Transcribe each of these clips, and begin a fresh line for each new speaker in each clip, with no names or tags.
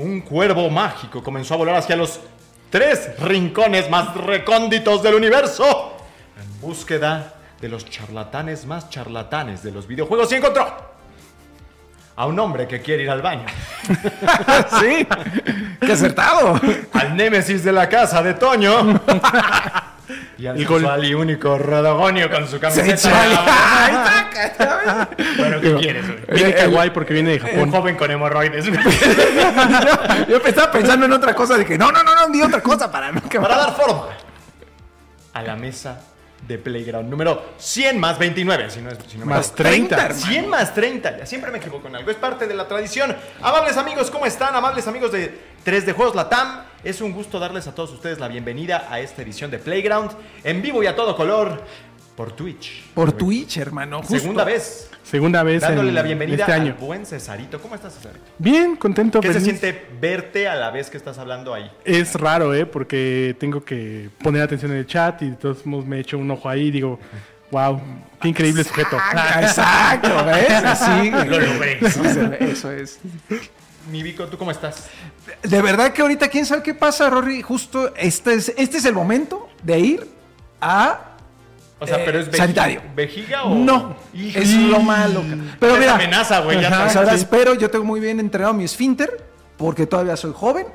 Un cuervo mágico comenzó a volar hacia los tres rincones más recónditos del universo en búsqueda de los charlatanes más charlatanes de los videojuegos y encontró a un hombre que quiere ir al baño.
sí, qué acertado.
Al némesis de la casa de Toño. Y al sensual y único Rodogonio con su camiseta. Bueno, ¿qué quieres? güey?
Viene kawaii porque viene de
Un
Japón.
joven con hemorroides.
Yo estaba pensando en otra cosa, dije, no, no, no, no, di otra cosa para no
Para dar forma a la mesa de Playground número 100 más 29. Si no es, si no
Más
equivoco.
30.
hermano.
100 más 30. Ya siempre me equivoco en algo. Es parte de la tradición. Amables amigos, ¿cómo están? Amables amigos de 3 de Juegos Latam. Es un gusto darles a todos ustedes la bienvenida a esta edición de Playground en vivo y a todo color por Twitch.
Por Twitch, hermano. justo.
Segunda vez.
Segunda vez
Dándole
en
la bienvenida
este
al
año.
buen Cesarito. ¿Cómo estás, Cesarito?
Bien, contento.
¿Qué se siente verte a la vez que estás hablando ahí?
Es raro, ¿eh? Porque tengo que poner atención en el chat y de todos modos me echo un ojo ahí y digo, wow, qué increíble sujeto.
Ah, Exacto, ¿ves? Sí,
Lo logré.
Eso, eso es.
Mi Vico, ¿tú cómo estás?
De verdad que ahorita, ¿quién sabe qué pasa, Rory? Justo este es, este es el momento de ir a...
O sea,
Eh,
pero es vejiga,
sanitario.
vejiga o
No,
Hijo.
es lo malo. Pero
Es
mira,
amenaza, güey, ya sabes.
sabrás,
sí.
pero yo tengo muy bien entrenado mi esfínter porque todavía soy joven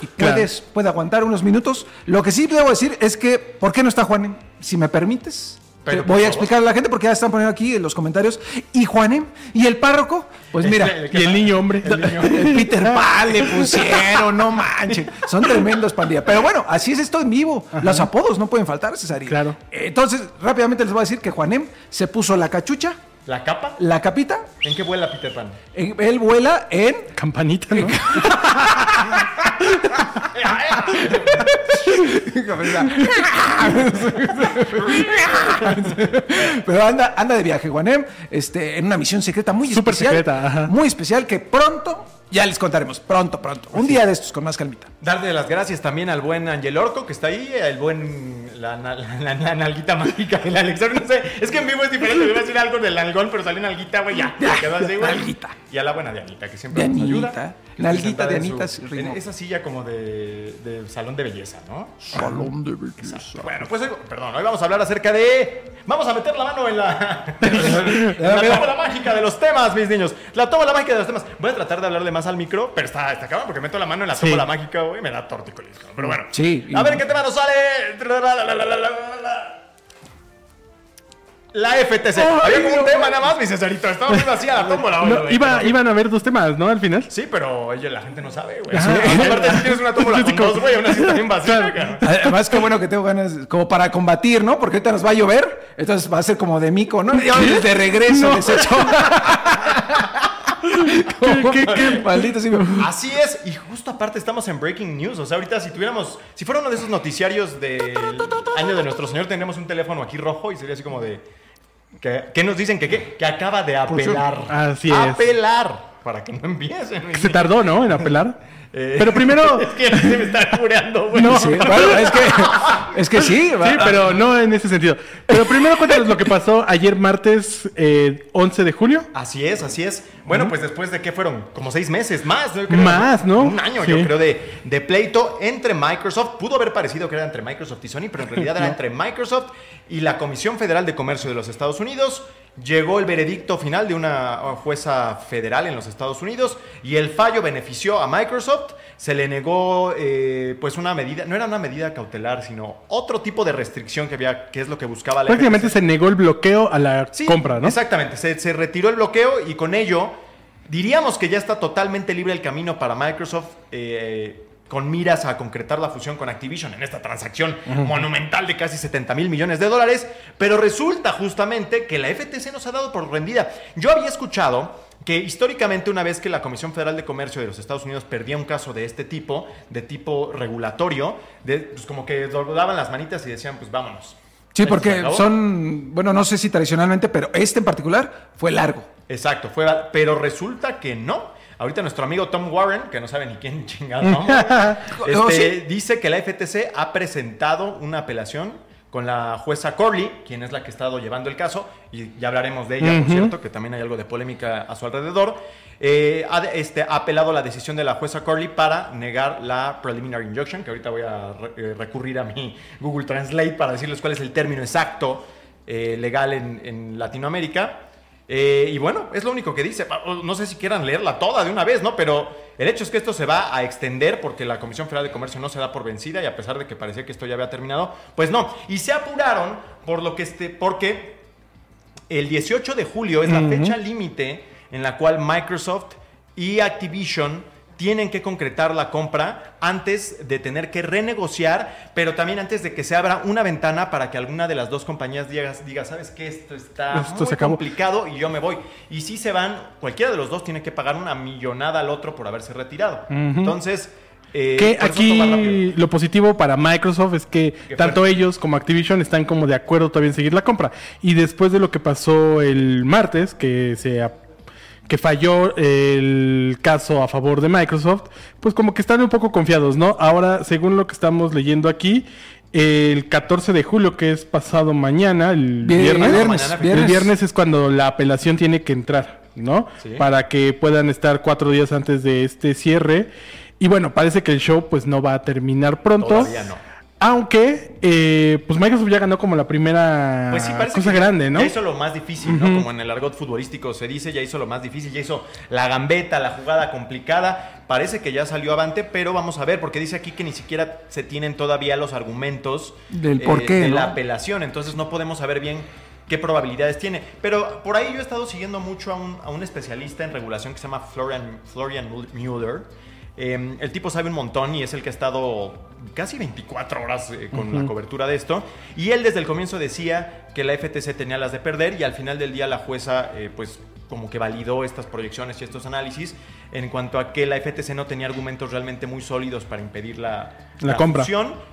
y
Claro.
puedes, puede aguantar unos minutos. Lo que sí debo decir es que, ¿por qué no está Juanem? Si me permites.
Pero,
voy a explicar a la gente porque ya están poniendo aquí en los comentarios. ¿Y Juanem? ¿Y el párroco? Pues mira,
El-
Y el niño hombre.
el Peter Pan le pusieron, no manches. Son tremendos pandilla. Pero bueno, así es esto en vivo. Los apodos no pueden faltar, Cesarín.
Claro.
Entonces, rápidamente les voy a decir que Juanem se puso la cachucha,
¿La capa?
la capita.
¿En qué vuela Peter Pan?
en- Él vuela en.
Campanita, ¿no?
Pero anda, anda de viaje, Juanem, este, en una misión secreta muy
Súper
especial.
secreta, ajá.
Muy especial que pronto ya les contaremos. Pronto, pronto. Un día de estos con más calmita.
Darle las gracias también al buen Angel Orco que está ahí, el buen. La, la, la- la nalguita mágica del Alexander. No sé, es que en vivo es diferente. Iba a decir algo del nalgón, pero salió nalguita, güey, ya. se quedó así, güey.
Nalguita.
Y a la buena Dianita, que siempre nos ayuda.
Nalguita, sí, ritmo.
en esa silla como de, de salón de belleza, ¿no?
Salón de belleza.
Bueno, pues hoy, perdón, hoy vamos a hablar acerca de. Vamos a meter la mano en la. la tómbola mágica de los temas, mis niños. La tómbola mágica de los temas. Voy a tratar de hablarle más al micro, pero está, está cabrón porque meto la mano en la
Sí.
tómbola mágica, güey, me da tortícolis. cabrón. Pero bueno.
Sí.
A ver qué tema nos sale. La FTC. Había como un tema nada más, mi Cesarito. Estaba viendo así a la tómbola.
No,
güey.
iba, iban a haber dos temas, ¿no? Al final.
Sí, pero oye, la gente no sabe, güey. Sí. Aparte, si tienes una tómbola con dos, güey, aún así vacía,
Claro.
Además, qué bueno que tengo ganas, como para combatir, ¿no? Porque ahorita nos va a llover, entonces va a ser como de mico, ¿no? De regreso, les echo.
¿Qué, qué, qué?
Maldito sí.
Así es, y justo aparte estamos en Breaking News. O sea, ahorita si tuviéramos, si fuera uno de esos noticiarios del año de nuestro Señor, tendríamos un teléfono aquí rojo y sería así como de. ¿Qué, qué nos dicen? ¿Que qué? Que acaba de apelar.
Así es.
Apelar. Para que no empiecen.
Se tardó, ¿no? En apelar.
Eh,
Pero primero.
Es que se me está cureando, güey.
No.
Sí, bueno, es que, es que sí. va-
Sí, pero no en ese sentido. Pero primero cuéntanos lo que pasó ayer martes eh, 11 de julio.
Así es, así es. Bueno, pues después de que fueron como seis meses más, creo,
Más, ¿no?
Un año,
Sí.
yo creo, de, de pleito entre Microsoft. Pudo haber parecido que era entre Microsoft y Sony, pero en realidad era
No.
entre Microsoft y la Comisión Federal de Comercio de los Estados Unidos. Llegó el veredicto final de una jueza federal en los Estados Unidos y el fallo benefició a Microsoft. Se le negó, eh, pues, una medida, no era una medida cautelar, sino otro tipo de restricción que había, que es lo que buscaba la
Prácticamente
FTC.
se negó el bloqueo a la
Sí,
compra, ¿no?
Exactamente, se, se retiró el bloqueo y con ello diríamos que ya está totalmente libre el camino para Microsoft eh, con miras a concretar la fusión con Activision en esta transacción monumental de casi 70 mil millones de dólares, pero resulta justamente que la FTC nos ha dado por rendida. Yo había escuchado que históricamente una vez que la Comisión Federal de Comercio de los Estados Unidos perdía un caso de este tipo, de tipo regulatorio, de, pues como que doblaban las manitas y decían, pues vámonos.
Sí, porque son, bueno, no sé si tradicionalmente, pero este en particular fue largo.
Exacto, fue, pero resulta que no. Ahorita nuestro amigo Tom Warren, que no sabe ni quién chingado, este,
sí.
dice que la FTC ha presentado una apelación con la jueza Corley, quien es la que ha estado llevando el caso, y ya hablaremos de ella, por cierto, que también hay algo de polémica a su alrededor. Eh, ha, este, ha apelado la decisión de la jueza Corley para negar la preliminary injunction, que ahorita voy a re- eh, recurrir a mi Google Translate para decirles cuál es el término exacto eh, legal en, en Latinoamérica. Eh, y bueno, es lo único que dice. No sé si quieran leerla toda de una vez, ¿no? Pero el hecho es que esto se va a extender porque la Comisión Federal de Comercio no se da por vencida y a pesar de que parecía que esto ya había terminado, pues no. Y se apuraron por lo que este, porque el 18 de julio es la fecha límite en la cual Microsoft y Activision tienen que concretar la compra antes de tener que renegociar, pero también antes de que se abra una ventana para que alguna de las dos compañías diga, diga ¿sabes qué? Esto está
Esto
muy
se acabó".
complicado y yo me voy. Y si se van, cualquiera de los dos tiene que pagar una millonada al otro por haberse retirado. Entonces, eh,
Que aquí lo positivo para Microsoft es que
Qué
tanto
fuerte.
ellos como Activision están como de acuerdo todavía en seguir la compra. Y después de lo que pasó el martes, que se que falló el caso a favor de Microsoft, pues como que están un poco confiados, ¿no? Ahora, según lo que estamos leyendo aquí, el 14 de julio, que es pasado mañana, el
Vie-
viernes, el viernes es cuando la apelación tiene que entrar, ¿no?
Sí.
Para que puedan estar cuatro días antes de este cierre. Y bueno, parece que el show pues no va a terminar pronto.
Todavía no.
Aunque, eh, pues Microsoft ya ganó como la primera
Pues sí,
cosa
que
grande, ¿no?
Ya hizo lo más difícil, ¿no? Como en el argot futbolístico se dice, ya hizo lo más difícil, ya hizo la gambeta, la jugada complicada. Parece que ya salió avante, pero vamos a ver, porque dice aquí que ni siquiera se tienen todavía los argumentos eh,
Del por qué,
de
¿no?
la apelación, entonces no podemos saber bien qué probabilidades tiene. Pero por ahí yo he estado siguiendo mucho a un, a un especialista en regulación que se llama Florian, Florian Mueller. Eh, el tipo sabe un montón y es el que ha estado casi 24 horas eh, con la cobertura de esto. Y él desde el comienzo decía que la FTC tenía las de perder y al final del día la jueza eh, pues como que validó estas proyecciones y estos análisis en cuanto a que la FTC no tenía argumentos realmente muy sólidos para impedir la,
La compra.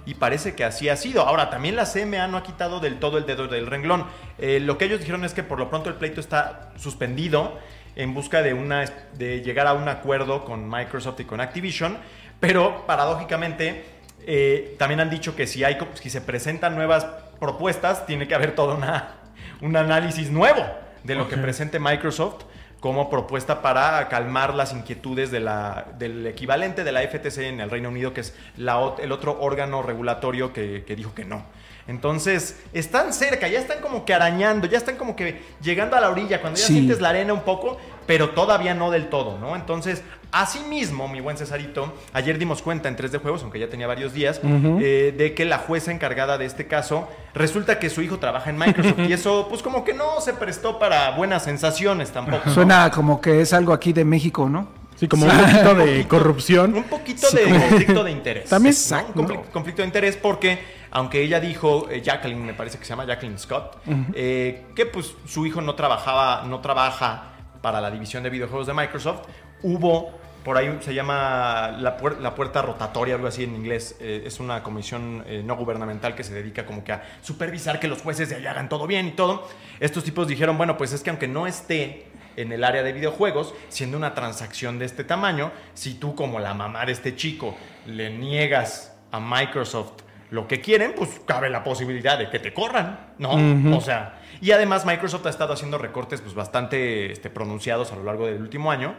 y parece que así ha sido. Ahora, también la CMA no ha quitado del todo el dedo del renglón. Eh, lo que ellos dijeron es que por lo pronto el pleito está suspendido en busca de, una, de llegar a un acuerdo con Microsoft y con Activision, pero paradójicamente eh, también han dicho que si, hay, si se presentan nuevas propuestas, tiene que haber todo una, un análisis nuevo de lo que presente Microsoft como propuesta para calmar las inquietudes de la, del equivalente de la FTC en el Reino Unido, que es la, el otro órgano regulatorio que, que dijo que no. Entonces, están cerca, ya están como que arañando, ya están como que llegando a la orilla, cuando ya
Sí.
sientes la arena un poco, pero todavía no del todo, ¿no? Entonces, asimismo, mi buen Cesarito, ayer dimos cuenta en 3 de juegos, aunque ya tenía varios días, eh, de que la jueza encargada de este caso resulta que su hijo trabaja en Microsoft y eso, pues como que no se prestó para buenas sensaciones tampoco. ¿no?
Suena como que es algo aquí de México, ¿no?
Sí, como un poquito de corrupción.
Un poquito de conflicto de interés.
También.
Exacto.
Conflicto de interés porque, aunque ella dijo, eh, Jacqueline, me parece que se llama Jacqueline Scott, eh, que pues su hijo no trabajaba, no trabaja para la división de videojuegos de Microsoft, hubo por ahí se llama la, puer- la puerta rotatoria, algo así en inglés. eh, es una comisión eh, no gubernamental que se dedica como que a supervisar que los jueces de allá hagan todo bien y todo. Estos tipos dijeron, bueno, pues es que aunque no esté en el área de videojuegos, siendo una transacción de este tamaño, si tú como la mamá de este chico le niegas a Microsoft lo que quieren, pues cabe la posibilidad de que te corran, ¿no? O sea, y además Microsoft ha estado haciendo recortes pues bastante este, pronunciados a lo largo del último año.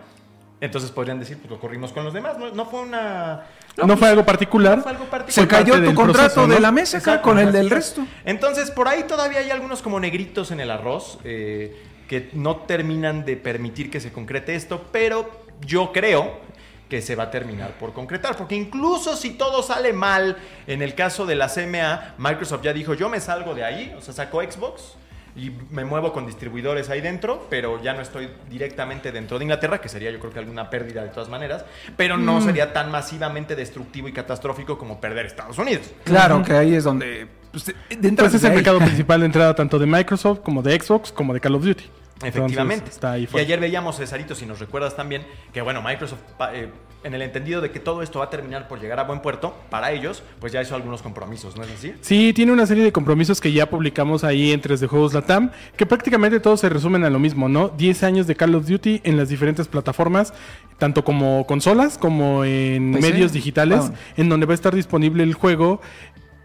Entonces podrían decir, pues lo corrimos con los demás. No, no fue una...
No fue algo particular.
no fue algo
Se
particular.
cayó tu contrato
proceso, ¿no?
de la mesa acá
Exacto,
con el del resto.
Entonces, por ahí todavía hay algunos como negritos en el arroz eh, que no terminan de permitir que se concrete esto, pero yo creo que se va a terminar por concretar, porque incluso si todo sale mal, en el caso de la CMA, Microsoft ya dijo, yo me salgo de ahí, o sea, sacó Xbox, y me muevo con distribuidores ahí dentro, pero ya no estoy directamente dentro de Inglaterra, que sería yo creo que alguna pérdida de todas maneras, pero no sería tan masivamente destructivo y catastrófico como perder Estados Unidos.
Claro, que ahí es donde. Pues, de entrada
Pues es el mercado principal de entrada tanto de Microsoft como de Xbox como de Call of Duty.
Efectivamente.
Entonces, está ahí
y ayer veíamos, Cesarito, si nos recuerdas también, que bueno, Microsoft, eh, en el entendido de que todo esto va a terminar por llegar a buen puerto, para ellos, pues ya hizo algunos compromisos, ¿no es así?
Sí, tiene una serie de compromisos que ya publicamos ahí en 3 de Juegos Latam, que prácticamente todos se resumen a lo mismo, ¿no? 10 años de Call of Duty en las diferentes plataformas, tanto como consolas como en medios digitales,
Wow.
en donde va a estar disponible el juego.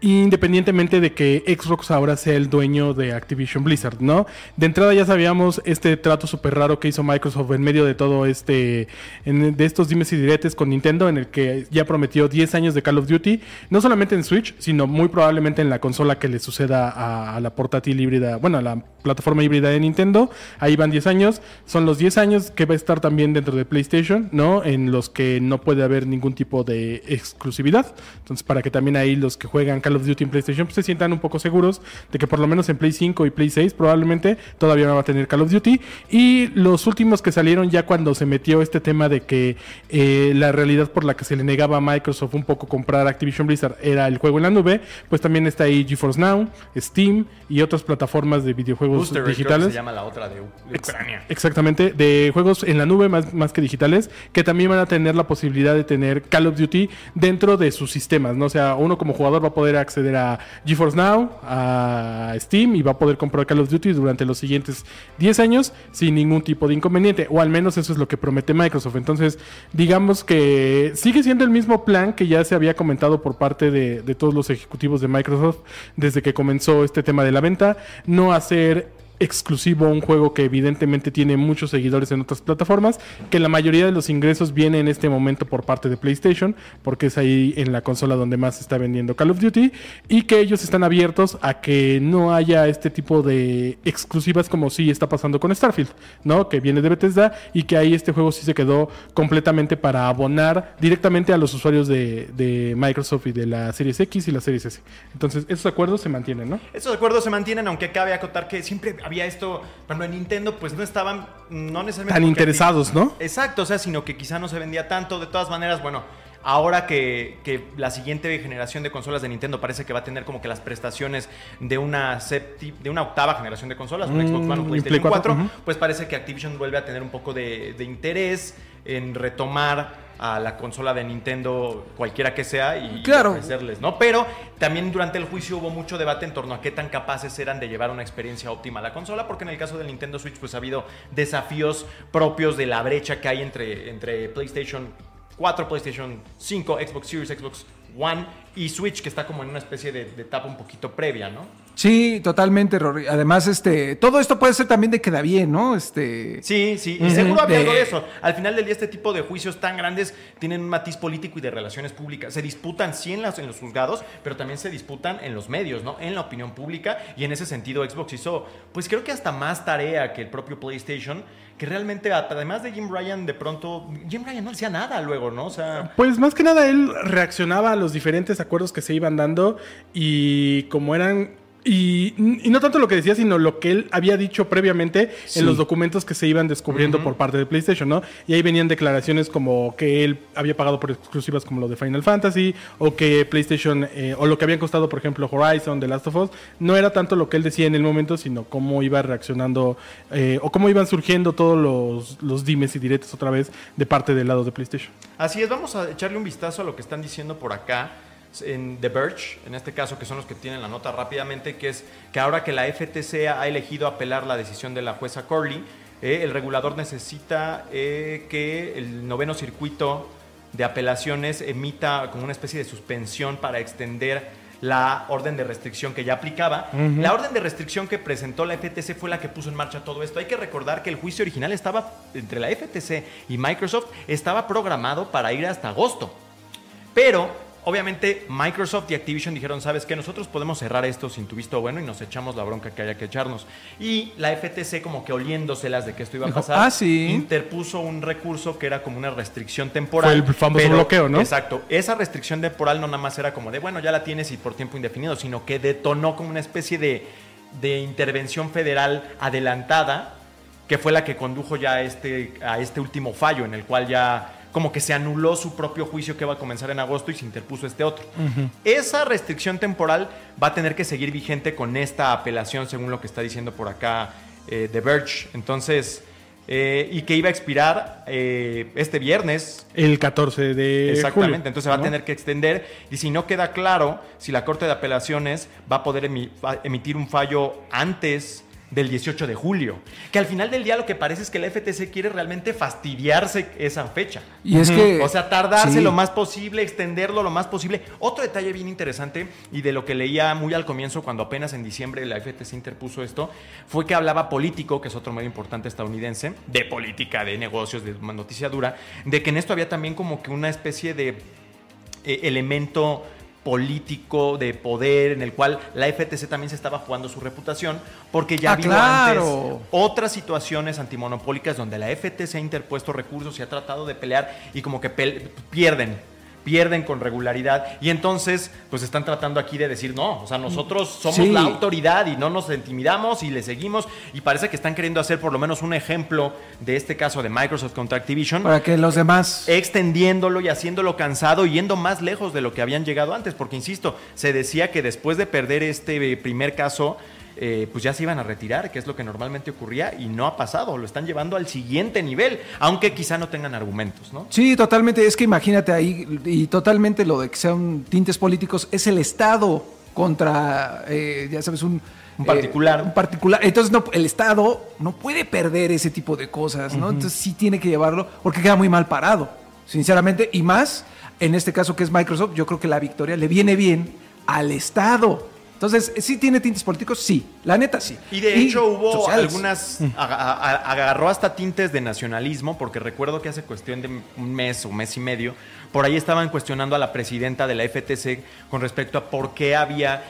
Independientemente de que Xbox ahora sea el dueño de Activision Blizzard, ¿no? De entrada ya sabíamos este trato súper raro que hizo Microsoft en medio de todo este, en- de estos dimes y diretes con Nintendo, en el que ya prometió 10 años de Call of Duty, no solamente en Switch, sino muy probablemente en la consola que le suceda a, a la portátil híbrida, bueno, a la plataforma híbrida de Nintendo. Ahí van 10 años. Son los 10 años que va a estar también dentro de PlayStation, ¿no? En los que no puede haber ningún tipo de exclusividad. Entonces, para que también ahí los que juegan Call of Duty en PlayStation pues, se sientan un poco seguros de que por lo menos en Play 5 y Play 6 probablemente todavía no va a tener Call of Duty. Y los últimos que salieron ya cuando se metió este tema de que eh, la realidad por la que se le negaba a Microsoft un poco comprar Activision Blizzard era el juego en la nube, pues también está ahí GeForce Now, Steam y otras plataformas de videojuegos
Booster que
digitales.
se llama la otra de, Ucrania.
Exactamente, de juegos en la nube más, más que digitales, que también van a tener la posibilidad de tener Call of Duty dentro de sus sistemas, ¿no? O sea, uno como jugador va a poder acceder a GeForce Now, a Steam y va a poder comprar Call of Duty durante los siguientes 10 años sin ningún tipo de inconveniente, o al menos eso es lo que promete Microsoft. Entonces, digamos que sigue siendo el mismo plan que ya se había comentado por parte de, de todos los ejecutivos de Microsoft desde que comenzó este tema de la venta, no hacer exclusivo un juego que evidentemente tiene muchos seguidores en otras plataformas, que la mayoría de los ingresos viene en este momento por parte de PlayStation, porque es ahí en la consola donde más se está vendiendo Call of Duty, y que ellos están abiertos a que no haya este tipo de exclusivas como sí está pasando con Starfield, ¿no? Que viene de Bethesda y que ahí este juego sí se quedó completamente para abonar directamente a los usuarios de, Microsoft y de la Series X y la Series S. Entonces, esos acuerdos se mantienen, ¿no?
Estos acuerdos se mantienen, aunque cabe acotar que siempre había esto, cuando en Nintendo pues no estaban, no necesariamente...
Tan interesados, ¿no?
Exacto, o sea, sino que quizá no se vendía tanto. De todas maneras, bueno, ahora que, que la siguiente generación de consolas de Nintendo parece que va a tener como que las prestaciones de una septi- de una octava generación de consolas, un
Mm,
Xbox One, un PlayStation
Play 4,
4,
ujú.
pues parece que Activision vuelve a tener un poco de, de interés en retomar a la consola de Nintendo, cualquiera que sea, y,
Claro.
ofrecerles, ¿no? Pero también durante el juicio hubo mucho debate en torno a qué tan capaces eran de llevar una experiencia óptima a la consola, porque en el caso del Nintendo Switch, pues ha habido desafíos propios de la brecha que hay entre, entre PlayStation 4, PlayStation 5, Xbox Series, Xbox One y Switch, que está como en una especie de, de etapa un poquito previa, ¿no?
Sí, totalmente, Rory. Además, este, todo esto puede ser también de queda bien, ¿no? Este.
Sí, sí, y seguro había algo
De-
de eso. Al final del día, este tipo de juicios tan grandes tienen un matiz político y de relaciones públicas. Se disputan, sí, en, las, en los juzgados, pero también se disputan en los medios, ¿no? En la opinión pública. Y en ese sentido, Xbox hizo, pues creo que hasta más tarea que el propio PlayStation, que realmente, además de Jim Ryan, de pronto, Jim Ryan no hacía nada luego, ¿no? O sea,
Pues más que nada él reaccionaba a los diferentes acuerdos que se iban dando y como eran... Y, y no tanto lo que decía, sino lo que él había dicho previamente
Sí.
en los documentos que se iban descubriendo por parte de PlayStation, ¿no? Y ahí venían declaraciones como que él había pagado por exclusivas como lo de Final Fantasy, o que PlayStation, eh, o lo que habían costado, por ejemplo, Horizon, The Last of Us. No era tanto lo que él decía en el momento, sino cómo iba reaccionando, eh, o cómo iban surgiendo todos los, los dimes y diretes otra vez de parte del lado de PlayStation.
Así es, vamos a echarle un vistazo a lo que están diciendo por acá en The Verge, en este caso, que son los que tienen la nota rápidamente, que es que ahora que la FTC ha elegido apelar la decisión de la jueza Corley, eh, el regulador necesita eh, que el noveno circuito de apelaciones emita como una especie de suspensión para extender la orden de restricción que ya aplicaba. La orden de restricción que presentó la FTC fue la que puso en marcha todo esto. Hay que recordar que el juicio original estaba entre la FTC y Microsoft estaba programado para ir hasta agosto. Pero obviamente Microsoft y Activision dijeron, sabes que nosotros podemos cerrar esto sin tu visto bueno y nos echamos la bronca que haya que echarnos. Y la FTC como que oliéndoselas de que esto iba a pasar,
"Ah, sí".
interpuso un recurso que era como una restricción temporal.
Fue el famoso bloqueo, ¿no?
Exacto. Esa restricción temporal no nada más era como de, bueno, ya la tienes y por tiempo indefinido, sino que detonó como una especie de de intervención federal adelantada, que fue la que condujo ya a este, a este último fallo, en el cual ya como que se anuló su propio juicio que va a comenzar en agosto y se interpuso este otro. Esa restricción temporal va a tener que seguir vigente con esta apelación, según lo que está diciendo por acá eh, The Verge. Entonces, eh, y que iba a expirar eh, este viernes.
El 14 de
Exactamente,
julio,
entonces va a tener que extender y si no queda claro si la Corte de Apelaciones va a poder emi- va- emitir un fallo antes del 18 de julio, que al final del día lo que parece es que la FTC quiere realmente fastidiarse esa fecha.
Y es que.
O sea, tardarse
sí.
lo más posible, extenderlo lo más posible. Otro detalle bien interesante y de lo que leía muy al comienzo cuando apenas en diciembre la FTC interpuso esto, fue que hablaba político, que es otro medio importante estadounidense, de política, de negocios, de noticia dura, de que en esto había también como que una especie de eh, elemento político de poder en el cual la FTC también se estaba jugando su reputación porque ya
Ah,
habido
claro.
antes otras situaciones antimonopólicas donde la FTC ha interpuesto recursos y ha tratado de pelear y como que pierden pierden con regularidad y entonces pues están tratando aquí de decir no, o sea, nosotros somos
Sí.
la autoridad y no nos intimidamos y le seguimos y parece que están queriendo hacer por lo menos un ejemplo de este caso de Microsoft contra Activision
Para que los demás.
extendiéndolo y haciéndolo cansado y yendo más lejos de lo que habían llegado antes, porque insisto, se decía que después de perder este eh, primer caso, eh, pues ya se iban a retirar, que es lo que normalmente ocurría, y no ha pasado, lo están llevando al siguiente nivel, aunque quizá no tengan argumentos, ¿no?
Sí, totalmente. Es que imagínate ahí, y totalmente lo de que sean tintes políticos, es el Estado contra, eh, ya sabes, un.
Un particular.
eh, un particular. Entonces, no, el Estado no puede perder ese tipo de cosas, ¿no? Entonces, sí tiene que llevarlo, porque queda muy mal parado, sinceramente. Y más, en este caso que es Microsoft, yo creo que la victoria le viene bien al Estado. Entonces, ¿sí tiene tintes políticos? Sí, la neta sí.
Y de hecho hubo
sociales.
algunas, a- agarró hasta tintes de nacionalismo, porque recuerdo que hace cuestión de un mes o mes y medio, por ahí estaban cuestionando a la presidenta de la FTC con respecto a por qué había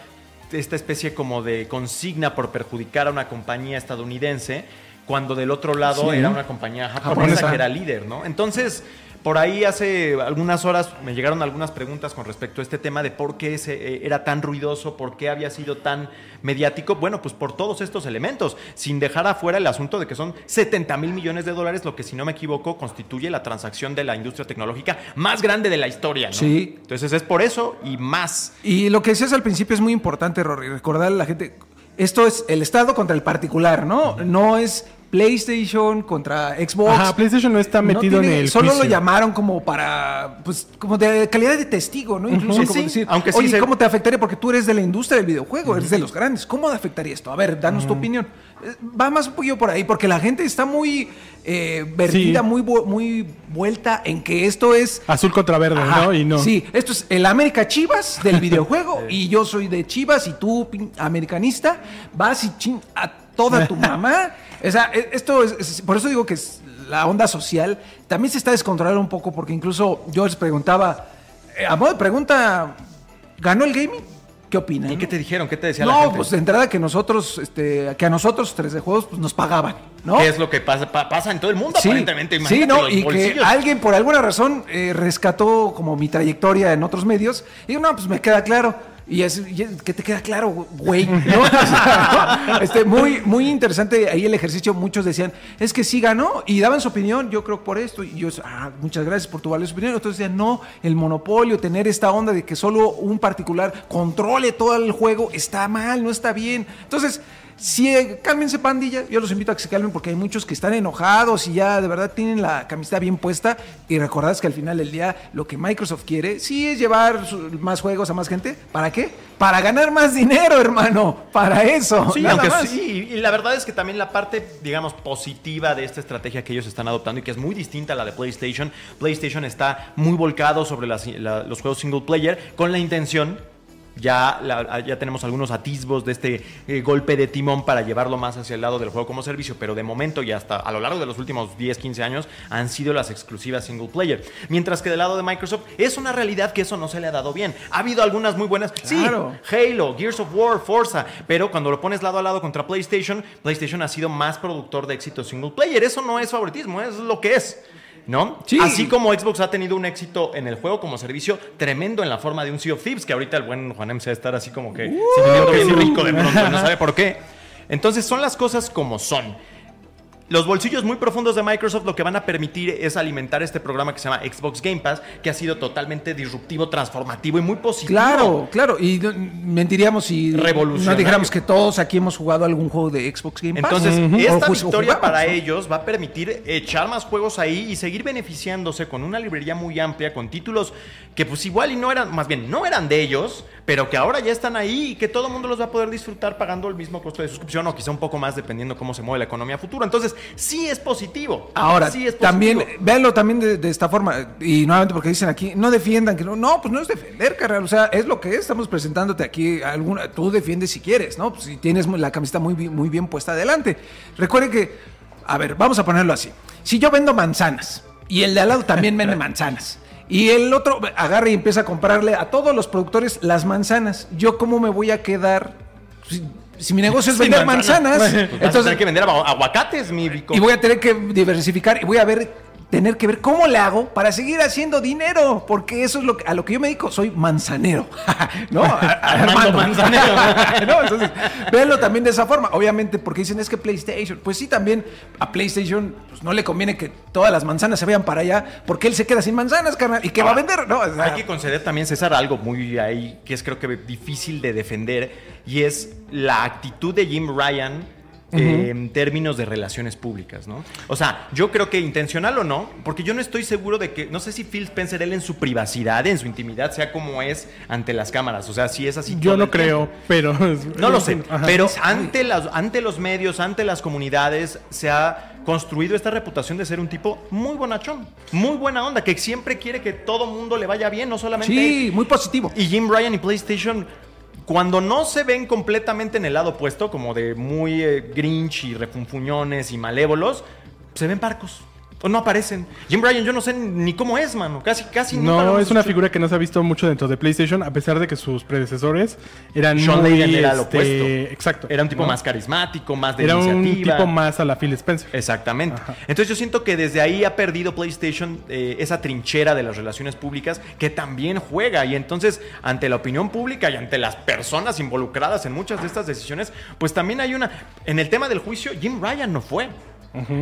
esta especie como de consigna por perjudicar a una compañía estadounidense, cuando del otro lado
Sí.
era una compañía japonesa,
Japonesa.
que era líder, ¿no? Entonces, por ahí hace algunas horas me llegaron algunas preguntas con respecto a este tema de por qué se, eh, era tan ruidoso, por qué había sido tan mediático. Bueno, pues por todos estos elementos, sin dejar afuera el asunto de que son 70 mil millones de dólares, lo que si no me equivoco constituye la transacción de la industria tecnológica más grande de la historia, ¿no?
Sí.
Entonces es por eso y más.
Y lo que decías al principio es muy importante, Rory, recordarle a la gente, esto es el Estado contra el particular, ¿no? No es PlayStation contra Xbox.
Ajá, PlayStation no está
No
metido
tiene-
en el
Solo
juicio.
lo llamaron como para, pues, como de calidad de testigo, ¿no? Incluso como
Sí,
decir,
aunque sí
oye,
se-
¿cómo te afectaría? Porque tú eres de la industria del videojuego, eres de los grandes. ¿Cómo te afectaría esto? A ver, danos tu opinión. Eh, Va más un poquillo por ahí, porque la gente está muy eh, vertida,
Sí.
muy, muy vuelta en que esto es
Azul contra verde,
Ajá,
¿no? Y no.
Sí, esto es el América Chivas del videojuego y yo soy de Chivas y tú, americanista, vas y chin a toda tu mamá. O sea, e- esto es, es- por eso digo que es la onda social también se está descontrolando un poco porque incluso yo les preguntaba, eh, a modo de pregunta, ¿ganó el gaming? ¿Qué opinan?
¿Y qué te dijeron? ¿Qué te decía la
No,
gente?
pues de entrada que nosotros, este, que a nosotros tres de juegos, pues nos pagaban, ¿no?
¿Qué es lo que pasa, pa- pasa en todo el mundo
Sí,
aparentemente?
sí,
Imagínate
no,
los
y que alguien por alguna razón eh, rescató como mi trayectoria en otros medios. Y no, pues me queda claro. Y es, ¿qué te queda claro, güey? ¿No? Este, muy, muy interesante ahí el ejercicio. Muchos decían, es que sí ganó y daban su opinión. Yo creo por esto. Y yo, ah, muchas gracias por tu valiosa opinión. Otros decían, no, el monopolio, tener esta onda de que solo un particular controle todo el juego está mal, no está bien. Entonces, Sí, eh, cálmense pandilla, yo los invito a que se calmen porque hay muchos que están enojados y ya de verdad tienen la camiseta bien puesta y recordad que al final del día lo que Microsoft quiere sí es llevar más juegos a más gente. ¿Para qué? Para ganar más dinero, hermano. Para eso.
Sí,
nada
aunque
más.
sí, y la verdad es que también la parte, digamos, positiva de esta estrategia que ellos están adoptando y que es muy distinta a la de PlayStation, PlayStation está muy volcado sobre las- la- los juegos single player con la intención ya, la- ya tenemos algunos atisbos de este eh, golpe de timón para llevarlo más hacia el lado del juego como servicio, pero de momento y hasta a lo largo de los últimos 10, 15 años han sido las exclusivas single player. Mientras que del lado de Microsoft es una realidad que eso no se le ha dado bien. Ha habido algunas muy buenas.
Claro.
Sí, Halo, Gears of War, Forza, pero cuando lo pones lado a lado contra PlayStation, PlayStation ha sido más productor de éxito single player. Eso no es favoritismo, es lo que es. ¿No?
Sí.
Así como Xbox ha tenido un éxito en el juego como servicio tremendo en la forma de un Sea of Thieves, que ahorita el buen Juanem se va a estar así como que sintiendo bien rico de pronto, no sabe por qué. Entonces son las cosas como son. Los bolsillos muy profundos de Microsoft lo que van a permitir es alimentar este programa que se llama Xbox Game Pass, que ha sido totalmente disruptivo, transformativo y muy positivo.
Claro, claro. Y mentiríamos si no dijéramos que todos aquí hemos jugado algún juego de Xbox Game Pass.
Entonces, esta
o
victoria
jugamos,
para
¿no?
ellos va a permitir echar más juegos ahí y seguir beneficiándose con una librería muy amplia, con títulos que pues igual y no eran, más bien, no eran de ellos, pero que ahora ya están ahí y que todo el mundo los va a poder disfrutar pagando el mismo costo de suscripción o quizá un poco más dependiendo cómo se mueve la economía futura. Entonces, sí es positivo.
Ahora,
sí es positivo.
también, véanlo también de, de esta forma, y nuevamente porque dicen aquí, no defiendan, que no, no, pues no es defender, carnal, o sea, es lo que es, estamos presentándote aquí, alguna, tú defiendes si quieres, ¿no? Pues si tienes la camiseta muy, muy bien puesta adelante. Recuerden que, a ver, vamos a ponerlo así, si yo vendo manzanas, y el de al lado también vende manzanas, y el otro agarra y empieza a comprarle a todos los productores las manzanas, ¿yo cómo me voy a quedar? Si, si mi negocio es vender
manzana.
manzanas,
a
entonces
tener que vender agu- aguacates, mi Vico.
y voy a tener que diversificar y voy a ver tener que ver cómo le hago para seguir haciendo dinero, porque eso es lo que, a lo que yo me dedico, soy manzanero, ¿no? A-
Armando Manzanero.
¿No? Entonces, véanlo también de esa forma, obviamente, porque dicen es que PlayStation, pues sí, también a PlayStation pues, no le conviene que todas las manzanas se vayan para allá, porque él se queda sin manzanas, carnal, y que va a vender, ¿no? O sea,
Hay que conceder también, César, algo muy ahí que es creo que difícil de defender y es la actitud de Jim Ryan en términos de relaciones públicas, ¿no? O sea, yo creo que intencional o no, porque yo no estoy seguro de que, no sé si Phil Spencer, él en su privacidad, en su intimidad, sea como es ante las cámaras, o sea, si es así.
Yo no creo, pero...
No lo sé,
Ajá.
pero ante, las, ante los medios, ante las comunidades, se ha construido esta reputación de ser un tipo muy bonachón, muy buena onda, que siempre quiere que todo mundo le vaya bien, no solamente...
sí, muy positivo.
Y Jim Ryan y PlayStation, cuando no se ven completamente en el lado opuesto, como de muy eh, grinch y refunfuñones y malévolos, se ven parcos. O no aparecen. Jim Ryan, yo no sé ni cómo es, mano. Casi, casi nunca lo
No,
hemos
es una
escuchado.
figura que no se ha visto mucho dentro de PlayStation, a pesar de que sus predecesores eran
Sean
muy,
Layden era lo
este,
opuesto.
Exacto.
Era un tipo
¿no?
más carismático, más de
Era un
iniciativa.
tipo más a la Phil Spencer.
Exactamente. Entonces yo siento que desde ahí ha perdido PlayStation eh, esa trinchera de las relaciones públicas que también juega y entonces ante la opinión pública y ante las personas involucradas en muchas de estas decisiones, pues también hay una... En el tema del juicio, Jim Ryan no fue.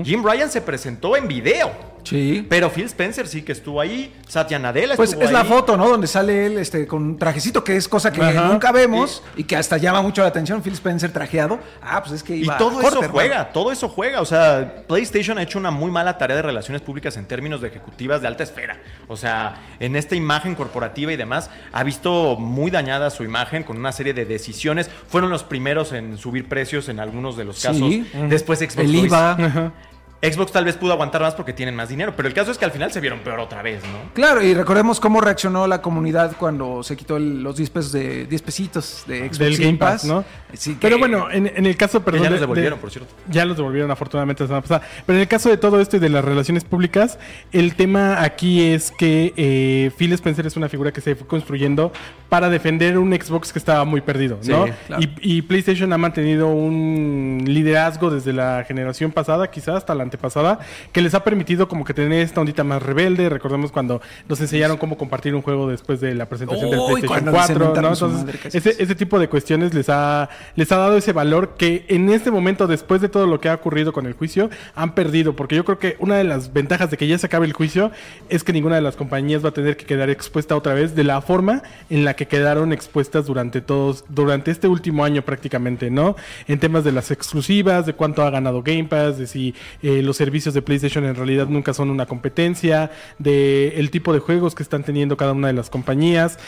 Jim Ryan se presentó en video.
Sí.
Pero Phil Spencer sí que estuvo ahí, Satya Nadella
Pues
estuvo
es la foto, ¿no? Donde sale él este, con un trajecito, que es cosa que
Ajá.
nunca vemos y, que hasta llama mucho la atención. Phil Spencer trajeado. Ah, pues es que
Y
iba
todo
a corte,
eso juega, todo eso juega. O sea, PlayStation ha hecho una muy mala tarea de relaciones públicas en términos de ejecutivas de alta esfera. O sea, en esta imagen corporativa y demás, ha visto muy dañada su imagen con una serie de decisiones. Fueron los primeros en subir precios en algunos de los
Sí.
casos.
Ujú.
Después Xbox
El. IVA.
Ajá.
Xbox tal vez pudo aguantar más porque tienen más dinero, pero el caso es que al final se vieron peor otra vez, ¿no?
Claro, y recordemos cómo reaccionó la comunidad cuando se quitó el- los 10 pesos de 10 pesitos de Xbox
del Game Pass, ¿no?
Que-
Pero bueno, en, en el caso, perdón,
ya los
de-
devolvieron,
de-
por cierto.
Ya los devolvieron afortunadamente la semana pasada. Pero en el caso de todo esto y de las relaciones públicas, el tema aquí es que eh, Phil Spencer es una figura que se fue construyendo para defender un Xbox que estaba muy perdido, ¿no?
Sí, claro.
y, y PlayStation ha mantenido un liderazgo desde la generación pasada, quizás hasta la antepasada, que les ha permitido como que tener esta ondita más rebelde. Recordemos cuando nos enseñaron cómo compartir un juego después de la presentación del PlayStation
cuando les
4, ¿no? Entonces,
madre,
ese tipo de cuestiones les ha, les ha dado ese valor que en este momento, después de todo lo que ha ocurrido con el juicio, han perdido. Porque yo creo que una de las ventajas de que ya se acabe el juicio es que ninguna de las compañías va a tener que quedar expuesta otra vez de la forma en la que quedaron expuestas durante todos, durante este último año prácticamente, ¿no? En temas de las exclusivas, de cuánto ha ganado Game Pass, de si eh, los servicios de PlayStation en realidad nunca son una competencia, de el tipo de juegos que están teniendo cada una de las compañías.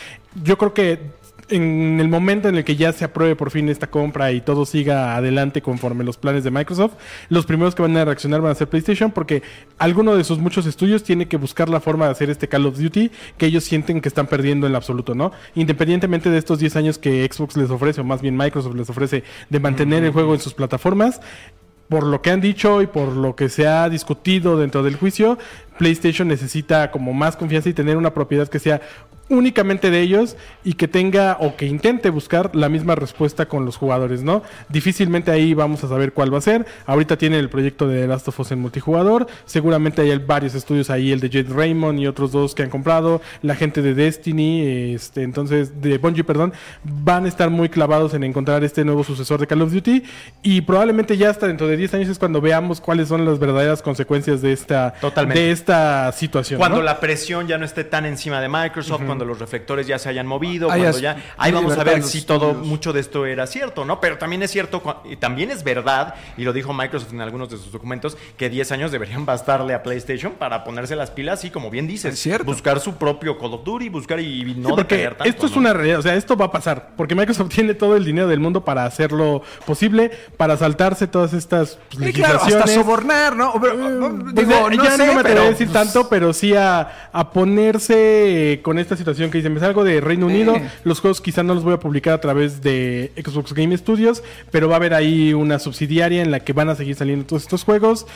Yo creo que en el momento en el que ya se apruebe por fin esta compra y todo siga adelante conforme los planes de Microsoft, los primeros que van a reaccionar van a ser PlayStation porque alguno de sus muchos estudios tiene que buscar la forma de hacer este Call of Duty que ellos sienten que están perdiendo en lo absoluto, ¿no? Independientemente de estos 10 años que Xbox les ofrece, o más bien Microsoft les ofrece, de mantener el juego en sus plataformas, por lo que han dicho y por lo que se ha discutido dentro del juicio, PlayStation necesita como más confianza y tener una propiedad que sea únicamente de ellos y que tenga o que intente buscar la misma respuesta con los jugadores, ¿no? Difícilmente ahí vamos a saber cuál va a ser. Ahorita tiene el proyecto de Last of Us en multijugador. Seguramente hay varios estudios ahí, el de Jade Raymond y otros dos que han comprado. La gente de Destiny, este, entonces, de Bungie, perdón, van a estar muy clavados en encontrar este nuevo sucesor de Call of Duty. Y probablemente ya hasta dentro de 10 años es cuando veamos cuáles son las verdaderas consecuencias de esta,
Totalmente.
de esta situación.
Cuando
¿no?
la presión ya no esté tan encima de Microsoft, cuando los reflectores ya se hayan movido,
Hayas-
cuando ya ahí vamos a ver si todo
estudios.
mucho de esto era cierto, ¿no? Pero también es cierto y también es verdad y lo dijo Microsoft en algunos de sus documentos que 10 años deberían bastarle a PlayStation para ponerse las pilas y como bien dices, buscar su propio Call of Duty, buscar y, y
Sí,
no
porque
depender tanto,
esto es
¿no?
una realidad, o sea, esto va a pasar, porque Microsoft tiene todo el dinero del mundo para hacerlo posible, para saltarse todas estas pues,
Sí, claro, hasta sobornar, ¿no? Pero, no,
Pues
digo,
ya
no
ya
sé,
no me
pero,
a decir
pues,
tanto, pero sí a, a ponerse eh, con esta situación que dicen, me salgo de Reino Unido, los juegos quizá no los voy a publicar a través de Xbox Game Studios, pero va a haber ahí una subsidiaria en la que van a seguir saliendo todos estos juegos.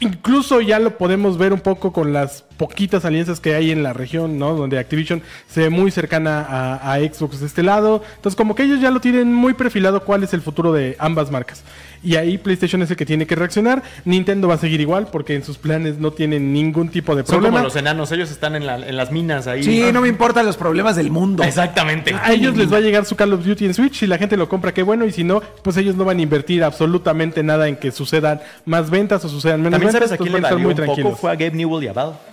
Incluso ya lo podemos ver un poco con las poquitas alianzas que hay en la región, ¿no? Donde Activision se ve muy cercana a, a Xbox de este lado. Entonces, como que ellos ya lo tienen muy perfilado cuál es el futuro de ambas marcas. Y ahí PlayStation es el que tiene que reaccionar. Nintendo va a seguir igual porque en sus planes no tienen ningún tipo de
Son
problema.
como los enanos, ellos están en, la- en las minas ahí.
Sí, no me importan los problemas del mundo.
Exactamente.
A ellos les va a llegar su Call of Duty en Switch. Si la gente lo compra, qué bueno. Y si no, pues ellos no van a invertir absolutamente nada en que sucedan más ventas o sucedan menos
También
ventas.
sabes a quién le
muy
un poco
tranquilos.
fue a Gabe Newell y a Valve.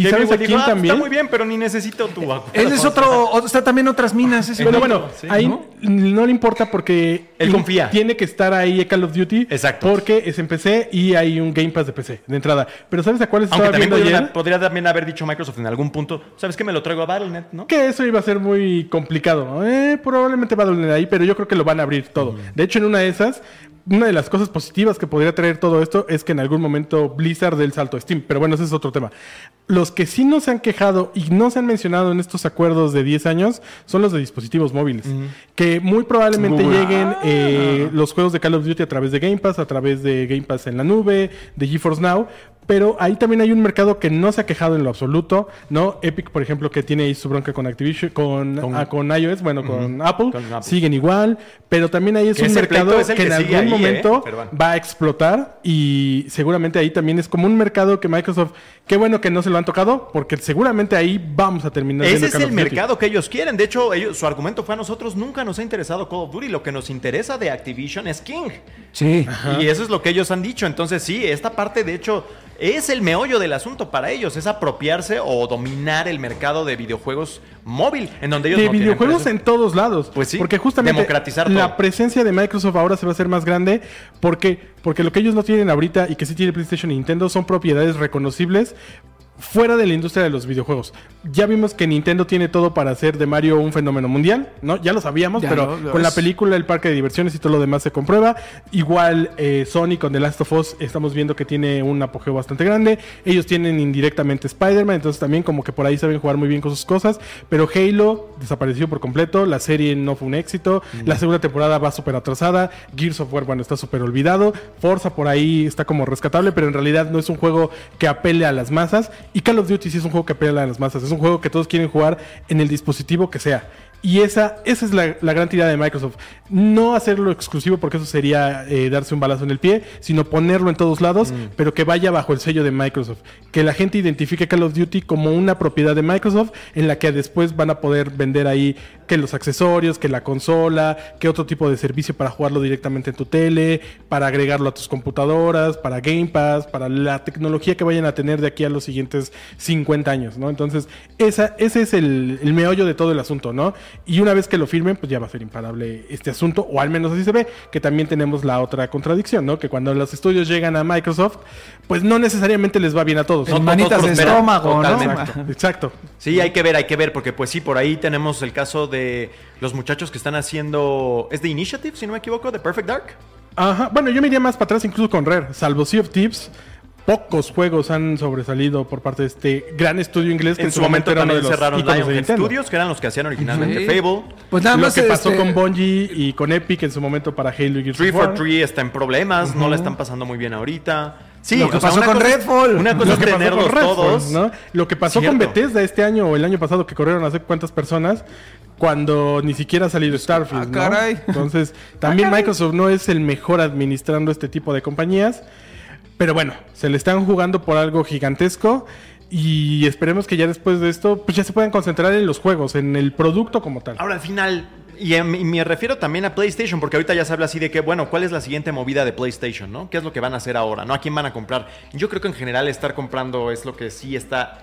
¿Y sabes a quién
dijo, "Ah,
también?
Está muy bien, pero ni necesito tu acuerdo".
Él es otro, está también otras minas. ese
Pero bueno,
sí.
ahí
¿No?
¿no? le importa porque
Él confía.
tiene que estar ahí Call of Duty.
Exacto.
Porque es en PC y hay un Game Pass de PC de entrada. Pero ¿sabes a
Aunque
estaba
también
viendo
podría,
ayer?
podría también haber dicho Microsoft en algún punto, ¿sabes qué? Me lo traigo a Battle.net, ¿no?
Que eso iba a ser muy complicado. Eh, probablemente va a doler ahí, pero yo creo que lo van a abrir todo. De hecho, en una de esas, una de las cosas positivas que podría traer todo esto es que en algún momento Blizzard dé el salto a Steam. Pero bueno, ese es otro tema. Los que sí no se han quejado y no se han mencionado en estos acuerdos de 10 años son los de dispositivos móviles. Que muy probablemente
Google.
lleguen eh, los juegos de Call of Duty a través de Game Pass, a través de Game Pass en la nube, de GeForce Now. Pero ahí también hay un mercado que no se ha quejado en lo absoluto, ¿no? Epic, por ejemplo, que tiene ahí su bronca con Activision, con,
Con-
ah, con iOS, bueno, con, Apple,
Con Apple.
siguen igual, pero también ahí es
Que
un mercado
es
que
que
en algún
ahí, ¿eh?
momento
bueno.
va a explotar y seguramente ahí también es como un mercado que Microsoft, qué bueno que no se lo han tocado, porque seguramente ahí vamos a terminar
Ese es el
Duty.
mercado que ellos quieren. De hecho, ellos, su argumento fue a nosotros nunca nos ha interesado Call of Duty. Lo que nos interesa de Activision es King.
Sí.
Y eso es lo que ellos han dicho. Entonces, sí, esta parte, de hecho, es el meollo del asunto para ellos. Es apropiarse o dominar el mercado de videojuegos móvil, en donde ellos
de
no
videojuegos en todos lados.
Pues sí,
Porque justamente
democratizar
la
todo.
presencia de Microsoft ahora se va a hacer más grande. porque Porque lo que ellos no tienen ahorita y que sí tiene PlayStation y Nintendo son propiedades reconocibles fuera de la industria de los videojuegos. Ya vimos que Nintendo tiene todo para hacer de Mario un fenómeno mundial, ¿no? Ya lo sabíamos,
Ya
pero con la película, el parque de diversiones y todo lo demás se comprueba. Igual eh, Sony con The Last of Us estamos viendo que tiene un apogeo bastante grande. Ellos tienen indirectamente Spider-Man, entonces también como que por ahí saben jugar muy bien con sus cosas. Pero Halo desapareció por completo, la serie no fue un éxito, la segunda temporada va súper atrasada, Gears of War, bueno, está súper olvidado, Forza por ahí está como rescatable, pero en realidad no es un juego que apele a las masas. Y Call of Duty sí es un juego que apela a las masas, es un juego que todos quieren jugar en el dispositivo que sea. Y esa, esa es la, la gran tirada de Microsoft. No hacerlo exclusivo porque eso sería eh, darse un balazo en el pie, sino ponerlo en todos lados, pero que vaya bajo el sello de Microsoft. Que la gente identifique Call of Duty como una propiedad de Microsoft en la que después van a poder vender ahí que los accesorios, que la consola, que otro tipo de servicio para jugarlo directamente en tu tele, para agregarlo a tus computadoras, para Game Pass, para la tecnología que vayan a tener de aquí a los siguientes 50 años, ¿no? Entonces, esa, ese es el, el meollo de todo el asunto, ¿no? Y una vez que lo firmen, pues ya va a ser imparable este asunto, o al menos así se ve, que también tenemos la otra contradicción, ¿no? Que cuando los estudios llegan a Microsoft, pues no necesariamente les va bien a todos.
Todos
manitas de estómago, ¿no?
Exacto.
Sí, hay que ver, hay que ver, porque pues sí, por ahí tenemos el caso de los muchachos que están haciendo... ¿Es de Initiative, si no me equivoco? ¿De Perfect Dark?
Ajá, bueno, yo me iría más para atrás incluso con Rare, salvo Sea of Thieves. Pocos juegos han sobresalido por parte de este gran estudio inglés que
En su momento
era uno de
también
los
cerraron
de
Lionhead. Studios, que eran los que hacían originalmente
Sí.
Fable.
Pues nada
Lo
más
que pasó
este,
con Bungie y con Epic en su momento para Halo y Gears of War.
343 está en problemas, no la están pasando muy bien ahorita. Sí,
Lo que
o sea,
pasó con
cosa-
Redfall.
Una cosa
Lo
es
que pasó con Redfall,
todos.
¿no? Lo que pasó
Cierto.
con Bethesda este año o el año pasado que corrieron a sé cuántas personas cuando ni siquiera ha salido Starfield,
ah,
¿no?
caray.
Entonces, también
Ah, caray.
Microsoft no es el mejor administrando este tipo de compañías, pero bueno, se le están jugando por algo gigantesco y esperemos que ya después de esto pues ya se puedan concentrar en los juegos, en el producto como tal.
Ahora al final, y, y me refiero también a PlayStation, porque ahorita ya se habla así de que, bueno, ¿cuál es la siguiente movida de PlayStation, no? ¿Qué es lo que van a hacer ahora, no? ¿A quién van a comprar? Yo creo que en general estar comprando es lo que sí está...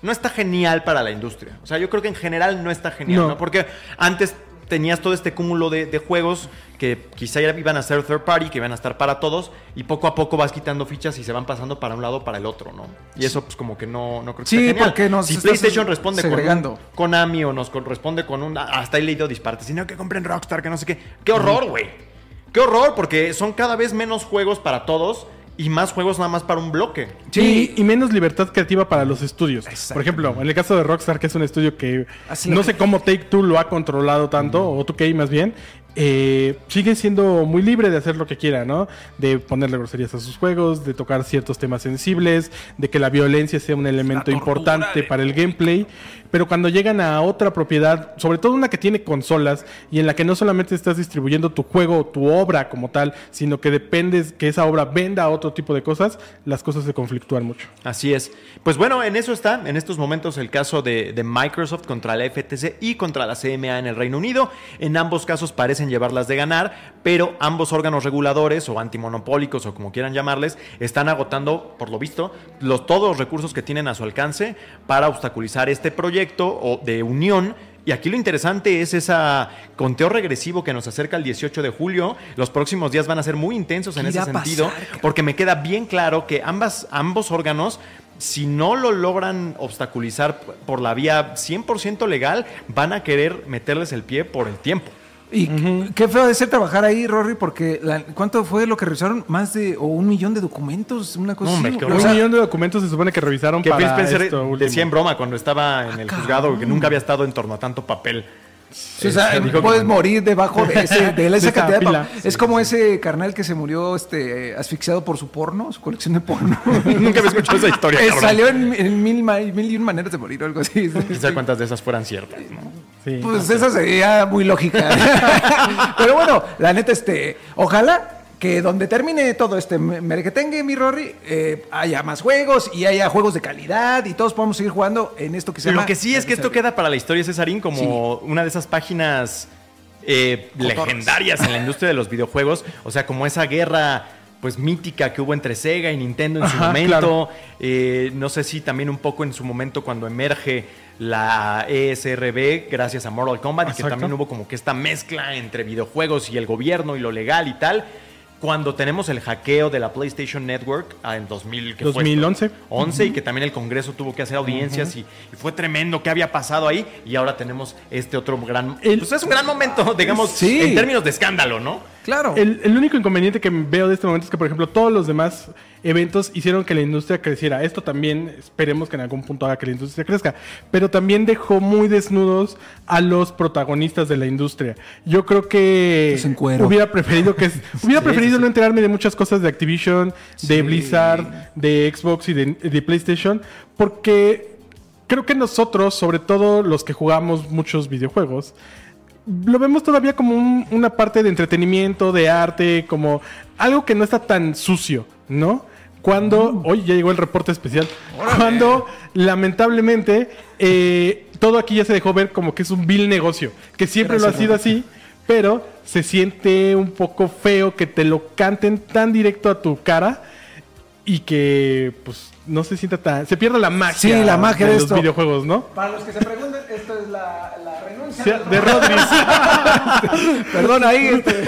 No está genial para la industria. O sea, yo creo que en general no está genial,
No.
¿no? Porque antes tenías todo este cúmulo de, de juegos que quizá ya iban a ser third party, que iban a estar para todos, y poco a poco vas quitando fichas y se van pasando para un lado o para el otro, ¿no? Y eso pues como que no, no creo que
Sí,
esté genial.
porque nos
si PlayStation responde con un
segregando.
Konami o nos corresponde con un. Hasta he leído disparates. Sino que compren Rockstar, que no sé qué. ¡Qué horror, güey! ¡Qué horror! Porque son cada vez menos juegos para todos y más juegos nada más para un bloque.
Sí.
Y, y menos libertad creativa para los estudios. Por ejemplo, en el caso de Rockstar, que es un estudio que
Así
no
que-
sé cómo Take Two lo ha controlado tanto, o 2K más bien, eh, sigue siendo muy libre de hacer lo que quiera, ¿no? De ponerle groserías a sus juegos, de tocar ciertos temas sensibles, de que la violencia sea un elemento
tortura
importante
de-
para el gameplay. Pero cuando llegan a otra propiedad, sobre todo una que tiene consolas y en la que no solamente estás distribuyendo tu juego o tu obra como tal, sino que dependes que esa obra venda otro tipo de cosas, las cosas se conflictúan mucho.
Así es. Pues bueno, en eso está, en estos momentos, el caso de, de Microsoft contra la FTC y contra la CMA en el Reino Unido. En ambos casos parecen llevarlas de ganar, pero ambos órganos reguladores o antimonopólicos o como quieran llamarles, están agotando, por lo visto, los, todos los recursos que tienen a su alcance para obstaculizar este proyecto o de unión y aquí lo interesante es ese conteo regresivo que nos acerca el 18 de julio. Los próximos días van a ser muy intensos en
¿Qué
ese sentido,
pasar,
porque me queda bien claro que ambas, ambos órganos, si no lo logran obstaculizar por la vía 100% legal, van a querer meterles el pie por el tiempo.
Y qué feo de ser trabajar ahí, Rory, porque la- ¿cuánto fue lo que revisaron? Más de o un millón de documentos, una cosa así. sea,
un millón de documentos se supone que revisaron
Que
para
Phil Spencer
esto último.
decía en broma cuando estaba en el juzgado que nunca había estado en torno a tanto papel.
Sí, o sea,
Este, dijo
puedes
que-
morir debajo de, ese, de esa
De esa
cantidad de pa- Es como ese carnal que se murió este, asfixiado por su porno, su colección de porno.
Nunca había escuchado esa historia,
Eh. Salió en, en mil, mil y un maneras de morir o algo así.
Quizá cuántas de esas fueran ciertas. ¿no?
Sí.
Pues esa sería muy lógica. Pero bueno, la neta, este, ojalá que donde termine todo este merequetengue, mi Rory, eh, haya más juegos y haya juegos de calidad y todos podamos seguir jugando en esto que se llama...
Lo que sí es que esto queda para la historia, Cesarín, como una de esas páginas eh, legendarias en la industria de los videojuegos. O sea, como esa guerra pues mítica que hubo entre Sega y Nintendo en su
Ajá,
momento.
claro.
Eh, no sé si también un poco en su momento cuando emerge la ESRB gracias a Mortal Kombat, y que también hubo como que esta mezcla entre videojuegos y el gobierno y lo legal y tal. Cuando tenemos el hackeo de la PlayStation Network ah, en 2000, ¿qué fue esto?
2011.
11 y que también el Congreso tuvo que hacer audiencias y, y fue tremendo qué había pasado ahí y ahora tenemos este otro gran...
El-
pues es un gran momento, digamos,
Sí.
en términos de escándalo, ¿no?
Claro.
El, el único inconveniente que veo de este momento es que, por ejemplo, todos los demás eventos hicieron que la industria creciera. Esto también esperemos que en algún punto haga que la industria crezca. Pero también dejó muy desnudos a los protagonistas de la industria. Yo creo que hubiera preferido que hubiera
Sí,
preferido
sí,
no enterarme de muchas cosas de Activision, de
Sí.
Blizzard, de Xbox y de, de PlayStation, porque creo que nosotros, sobre todo los que jugamos muchos videojuegos, lo vemos todavía como un- una parte de entretenimiento, de arte, como algo que no está tan sucio, ¿no? Cuando, hoy ya llegó el reporte especial, cuando lamentablemente eh, todo aquí ya se dejó ver como que es un vil negocio, que siempre lo ha sido así, pero se siente un poco feo que te lo canten tan directo a tu cara y que pues no se sienta tan... Se pierda la magia,
Sí, la magia de
los
esto.
videojuegos, ¿no?
Para los que se pregunten, esto es la, la renuncia.
Sí, de Rodri.
Perdón, ahí. este,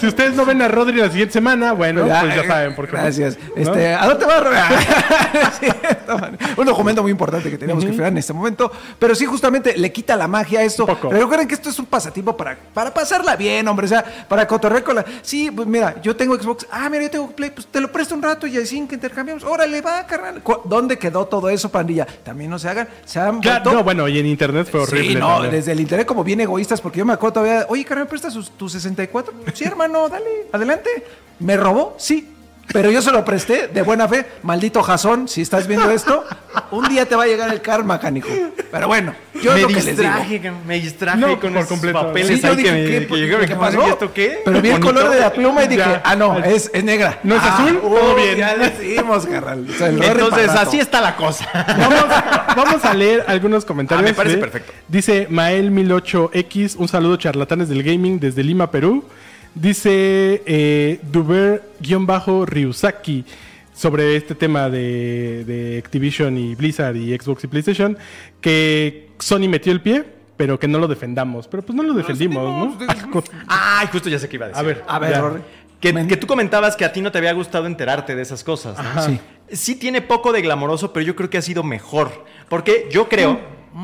Si ustedes no ven a Rodri la siguiente semana, bueno, pues ya
eh,
saben por qué.
Gracias.
¿no?
Este, ¿A dónde vas, man. Un documento muy importante que tenemos que frenar en este momento. Pero sí, justamente le quita la magia a esto. Pero recuerden que esto es un pasatiempo para, para pasarla bien, hombre. O sea, para cotorrear con la. Sí, pues mira, yo tengo Xbox. Ah, mira, yo tengo Play. Pues te lo presto un rato y así que intercambiamos. Órale, va, carnal. ¿Dónde quedó todo eso, pandilla? También no se hagan. Se han
Claro,
vuelto-
no, bueno, y en internet fue horrible.
Sí, no,
también.
desde el internet como bien egoístas, porque yo me acuerdo todavía, oye, carnal, ¿me prestas sus- tu 64? Sí, hermano, dale, adelante. ¿Me robó? Sí. Pero yo se lo presté de buena fe. Maldito Jason, si estás viendo esto, un día te va a llegar el karma, canijo. Pero bueno, yo
me
es lo que les digo.
distraje, me distraje
No,
con
por completo.
papeles
Sí, yo
que,
dije,
me-
¿qué,
que.
¿qué
¿Qué
pasó?
¿Y esto qué?
Pero vi el
Bonito.
color de la pluma y dije,
Ya.
ah, no, es, es negra.
¿No es
Ah,
azul? Todo bien.
Ya le hicimos, carnal.
Entonces, así está la cosa.
Vamos, vamos a leer algunos comentarios.
Ah, me parece
de-
perfecto.
Dice Mael1008X, un saludo charlatanes del gaming desde Lima, Perú. Dice eh, Duber-Ryusaki sobre este tema de, de Activision y Blizzard y Xbox y PlayStation, que Sony metió el pie, pero que no lo defendamos. Pero pues no lo defendimos, ¿no?
Ay, justo ya sé qué iba a decir.
A ver,
A ver,
que tú comentabas que a ti no te había gustado enterarte de esas cosas. ¿no?
Sí.
Sí tiene poco de glamoroso, pero yo creo que ha sido mejor. Porque yo creo...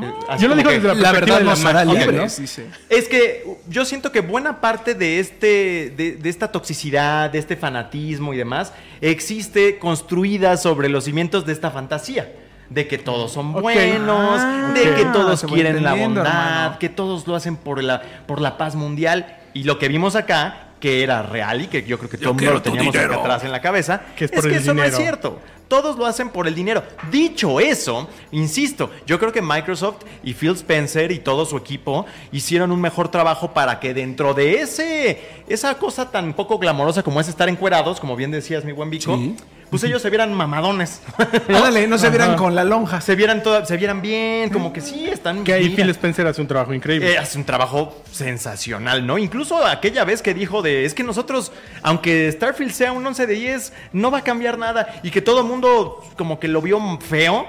eh, así
Yo lo digo
que-
desde la,
La
perspectiva
verdad
de la ¿no?
libres, dice.
Es que yo siento que buena parte de este, de, de esta toxicidad, de este fanatismo y demás, existe construida sobre los cimientos de esta fantasía. De que todos son buenos,
Ah,
de que todos
va
quieren la bondad,
hermano.
que todos lo hacen por la, por la paz mundial. Y lo que vimos acá, que era real y que yo creo que todo el mundo lo teníamos acá atrás en la cabeza,
Que es
es,
por
que
el
eso no es
dinero.
cierto. Todos lo hacen por el dinero. Dicho eso, insisto, yo creo que Microsoft y Phil Spencer y todo su equipo hicieron un mejor trabajo para que dentro de ese esa cosa tan poco glamorosa como es estar encuerados, como bien decías mi buen Vico,
Sí.
pues ellos se vieran mamadones.
Ándale, no se vieran con la lonja.
se vieran toda- se vieran bien, como que sí están
Que ahí Phil Spencer hace un trabajo increíble.
eh, hace un trabajo sensacional, ¿no? Incluso aquella vez que dijo de, es que nosotros, aunque Starfield sea un 11 de 10, no va a cambiar nada y que todo el mundo como que lo vio feo.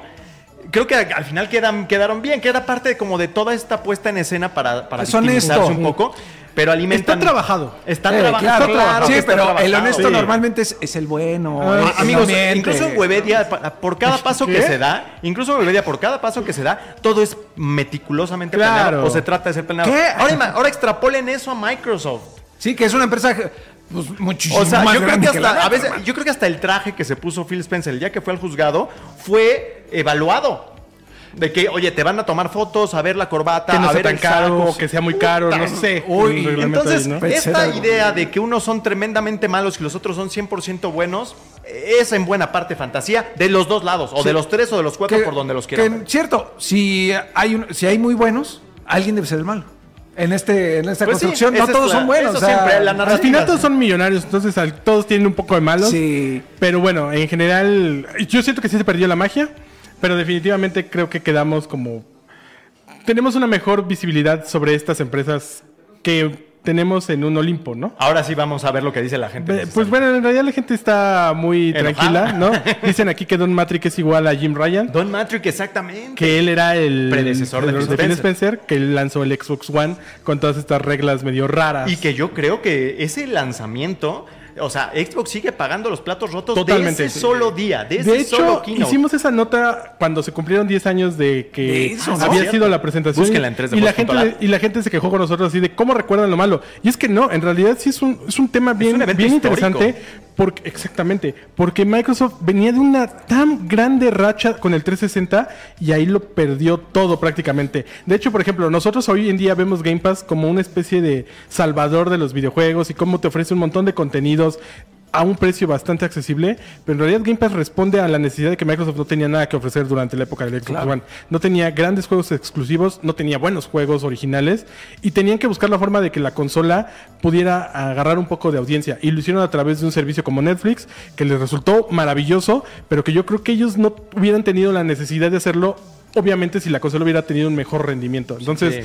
Creo que al al final quedan, quedaron bien, que era parte de, como de toda esta puesta en escena para, para
honesto.
victimizarse un poco, pero alimentan...
Está trabajado.
Está
Eh,
traba-
claro,
está trabajado.
sí, pero el honesto
Sí.
normalmente es, es el bueno.
Ah,
es-
Amigos, incluso en Webedia, por cada paso que se da, incluso en Webedia, por cada paso que se da, todo es meticulosamente
Claro.
planeado o se trata de ser planeado.
¿Qué?
Ahora, ahora extrapolen eso a Microsoft.
Sí, que es una empresa pues, muchísimo
O sea,
más
yo creo, que
la
hasta, a veces, yo creo que hasta el traje que se puso Phil Spencer el día que fue al juzgado fue evaluado. De que, oye, te van a tomar fotos, a ver la corbata,
que no
a
sea
ver
tan
el
caro,
saco.
que sea muy caro, no sé.
Uy,
Entonces, esta idea de que unos son tremendamente malos y los otros son 100% buenos, es en buena parte fantasía de los dos lados, o
Sí.
de los tres o de los cuatro,
Que-
por donde los quieran.
Cierto, si hay, un- si hay muy buenos, alguien debe ser el malo. En, este, en esta
Pues sí,
construcción, no todos
la-
son buenos.
eso
o sea,
siempre, la
Al final todos son millonarios, entonces al- todos tienen un poco de malos.
Sí.
Pero bueno, en general, yo siento que sí se perdió la magia, pero definitivamente creo que quedamos como... Tenemos una mejor visibilidad sobre estas empresas que tenemos en un Olimpo, ¿no?
Ahora sí vamos a ver lo que dice la gente.
Pues bueno, en realidad la gente está muy
Enojada.
tranquila, ¿no? Dicen aquí que Don Matrix es igual a Jim Ryan,
Don Matrix, exactamente.
que él era el
Predecesor de Phil
Phil Spencer, que él lanzó el Xbox One con todas estas reglas medio raras.
Y que yo creo que ese lanzamiento, o sea, Xbox sigue pagando los platos rotos
Totalmente,
de ese
sí.
solo día, de ese
De hecho,
solo keynote.
hicimos esa nota cuando se cumplieron 10 años de que
De eso, ¿no?
había
Cierto.
sido la presentación.
Búsquenla en 3 de
y, la gente, y la gente se quejó con nosotros así de cómo recuerdan lo malo. Y es que no, en realidad sí es un, es un tema bien,
un
bien interesante. Porque, exactamente, porque Microsoft venía de una tan grande racha con el 360 y ahí lo perdió todo prácticamente. De hecho, por ejemplo, nosotros hoy en día vemos Game Pass como una especie de salvador de los videojuegos y cómo te ofrece un montón de a un precio bastante accesible, pero en realidad Game Pass responde a la necesidad de que Microsoft no tenía nada que ofrecer durante la época del Xbox One. No tenía grandes juegos exclusivos, no tenía buenos juegos originales y tenían que buscar la forma de que la consola pudiera agarrar un poco de audiencia y lo hicieron a través de un servicio como Netflix que les resultó maravilloso, pero que yo creo que ellos no hubieran tenido la necesidad de hacerlo obviamente si la consola hubiera tenido un mejor rendimiento. Entonces,
Sí.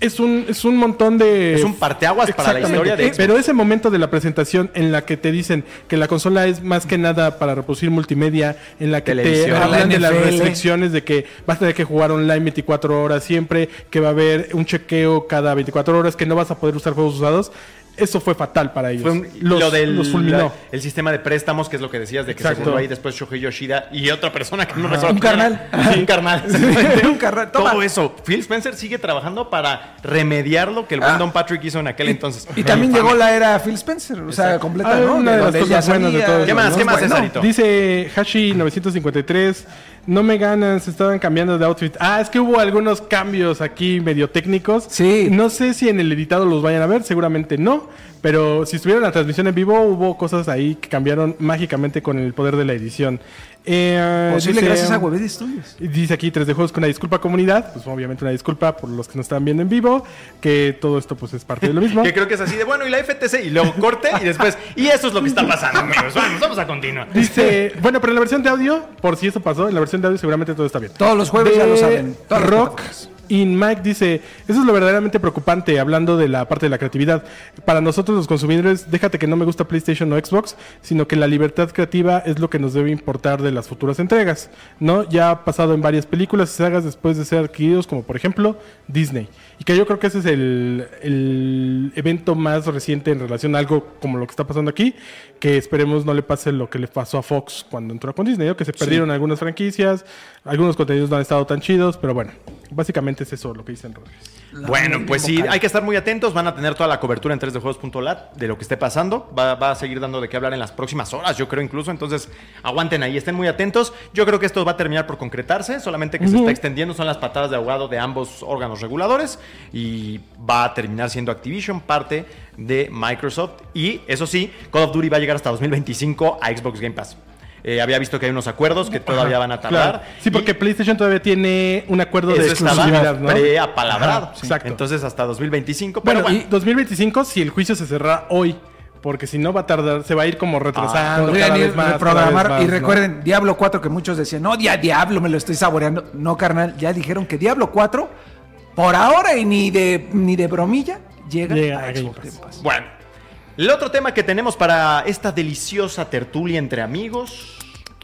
Es un, es un montón de...
Es un parteaguas para la historia de Xbox.
Pero ese momento de la presentación en la que te dicen que la consola es más que nada para reproducir multimedia, en la que te hablan
La
de las restricciones de que vas a tener que jugar online 24 horas siempre, que va a haber un chequeo cada 24 horas, que no vas a poder usar juegos usados. Eso fue fatal para ellos.
Fue un-
los,
lo del
los fulminó.
la- el sistema de préstamos, que es lo que decías, de que
Exacto.
se ahí después Shohei Yoshida y otra persona que no recuerdo.
Un carnal.
Sí, un carnal.
Un carnal. Toma.
Todo eso. Phil Spencer sigue trabajando para remediar lo que el buen
Ah.
Don Patrick hizo en aquel entonces.
Y también llegó la era Phil Spencer, o sea,
Exacto.
completa,
Ah,
¿no?
una de las cosas buenas de todo
¿Qué más?
¿no?
¿Qué más,
Bueno,
Cesarito?
Dice Hashi953. No me ganan, se estaban cambiando de outfit. Ah, es que hubo algunos cambios aquí medio técnicos.
Sí.
No sé si en el editado los vayan a ver, seguramente no. Pero si estuvieron en la transmisión en vivo, hubo cosas ahí que cambiaron mágicamente con el poder de la edición. Eh,
Posible
dice-
gracias a Huevet Studios.
y Dice aquí 3 de juegos con una disculpa comunidad, pues obviamente una disculpa por los que nos están viendo en vivo, que todo esto pues es parte de lo mismo.
Que creo que es así de bueno, y la FTC, y luego corte, y después, y eso es lo que está pasando, amigos. Vamos, vamos a continuar.
Dice, bueno, pero en la versión de audio, por si eso pasó, en la versión de audio seguramente todo está bien.
Todos los jueves ya lo saben.
Rock. In Mike dice, eso es lo verdaderamente preocupante, hablando de la parte de la creatividad. Para nosotros los consumidores, déjate que no me gusta PlayStation o Xbox, sino que la libertad creativa es lo que nos debe importar de las futuras entregas, ¿no? Ya ha pasado en varias películas y sagas después de ser adquiridos, como por ejemplo Disney. Y que yo creo que ese es el, el evento más reciente en relación a algo como lo que está pasando aquí, que esperemos no le pase lo que le pasó a Fox cuando entró con Disney, ¿no? que se perdieron algunas franquicias, algunos contenidos no han estado tan chidos, pero bueno, básicamente es eso lo que dicen Rodríguez.
Bueno, pues sí, hay que estar muy atentos. Van a tener toda la cobertura en 3dejuegos.lat de lo que esté pasando. Va, va a seguir dando de qué hablar en las próximas horas, yo creo incluso. Entonces, aguanten ahí, estén muy atentos. Yo creo que esto va a terminar por concretarse, solamente que se está extendiendo. Son las patadas de ahogado de ambos órganos reguladores. Y va a terminar siendo Activision parte de Microsoft. Y eso sí, Call of Duty va a llegar hasta 2025 a Xbox Game Pass. Eh, había visto que hay unos acuerdos que todavía van a tardar.
Claro. Sí, porque
Y-
PlayStation todavía tiene un acuerdo de exclusividad, ¿no?
preapalabrado.
Ajá, exacto.
Entonces hasta 2025. Pero
Bueno,
bueno,
y 2025 si el juicio se cerrara hoy, porque si no va a tardar, se va a ir como retrasando
Podrían
cada
ir
vez más. cada
reprogramar.
vez más,
y
¿no?
recuerden, Diablo 4, que muchos decían, no, ya Diablo, me lo estoy saboreando. No, carnal, ya dijeron que Diablo 4, por ahora y ni de, ni de bromilla, llega,
Llega
a Xbox
bueno. El otro tema que tenemos para esta deliciosa tertulia entre amigos,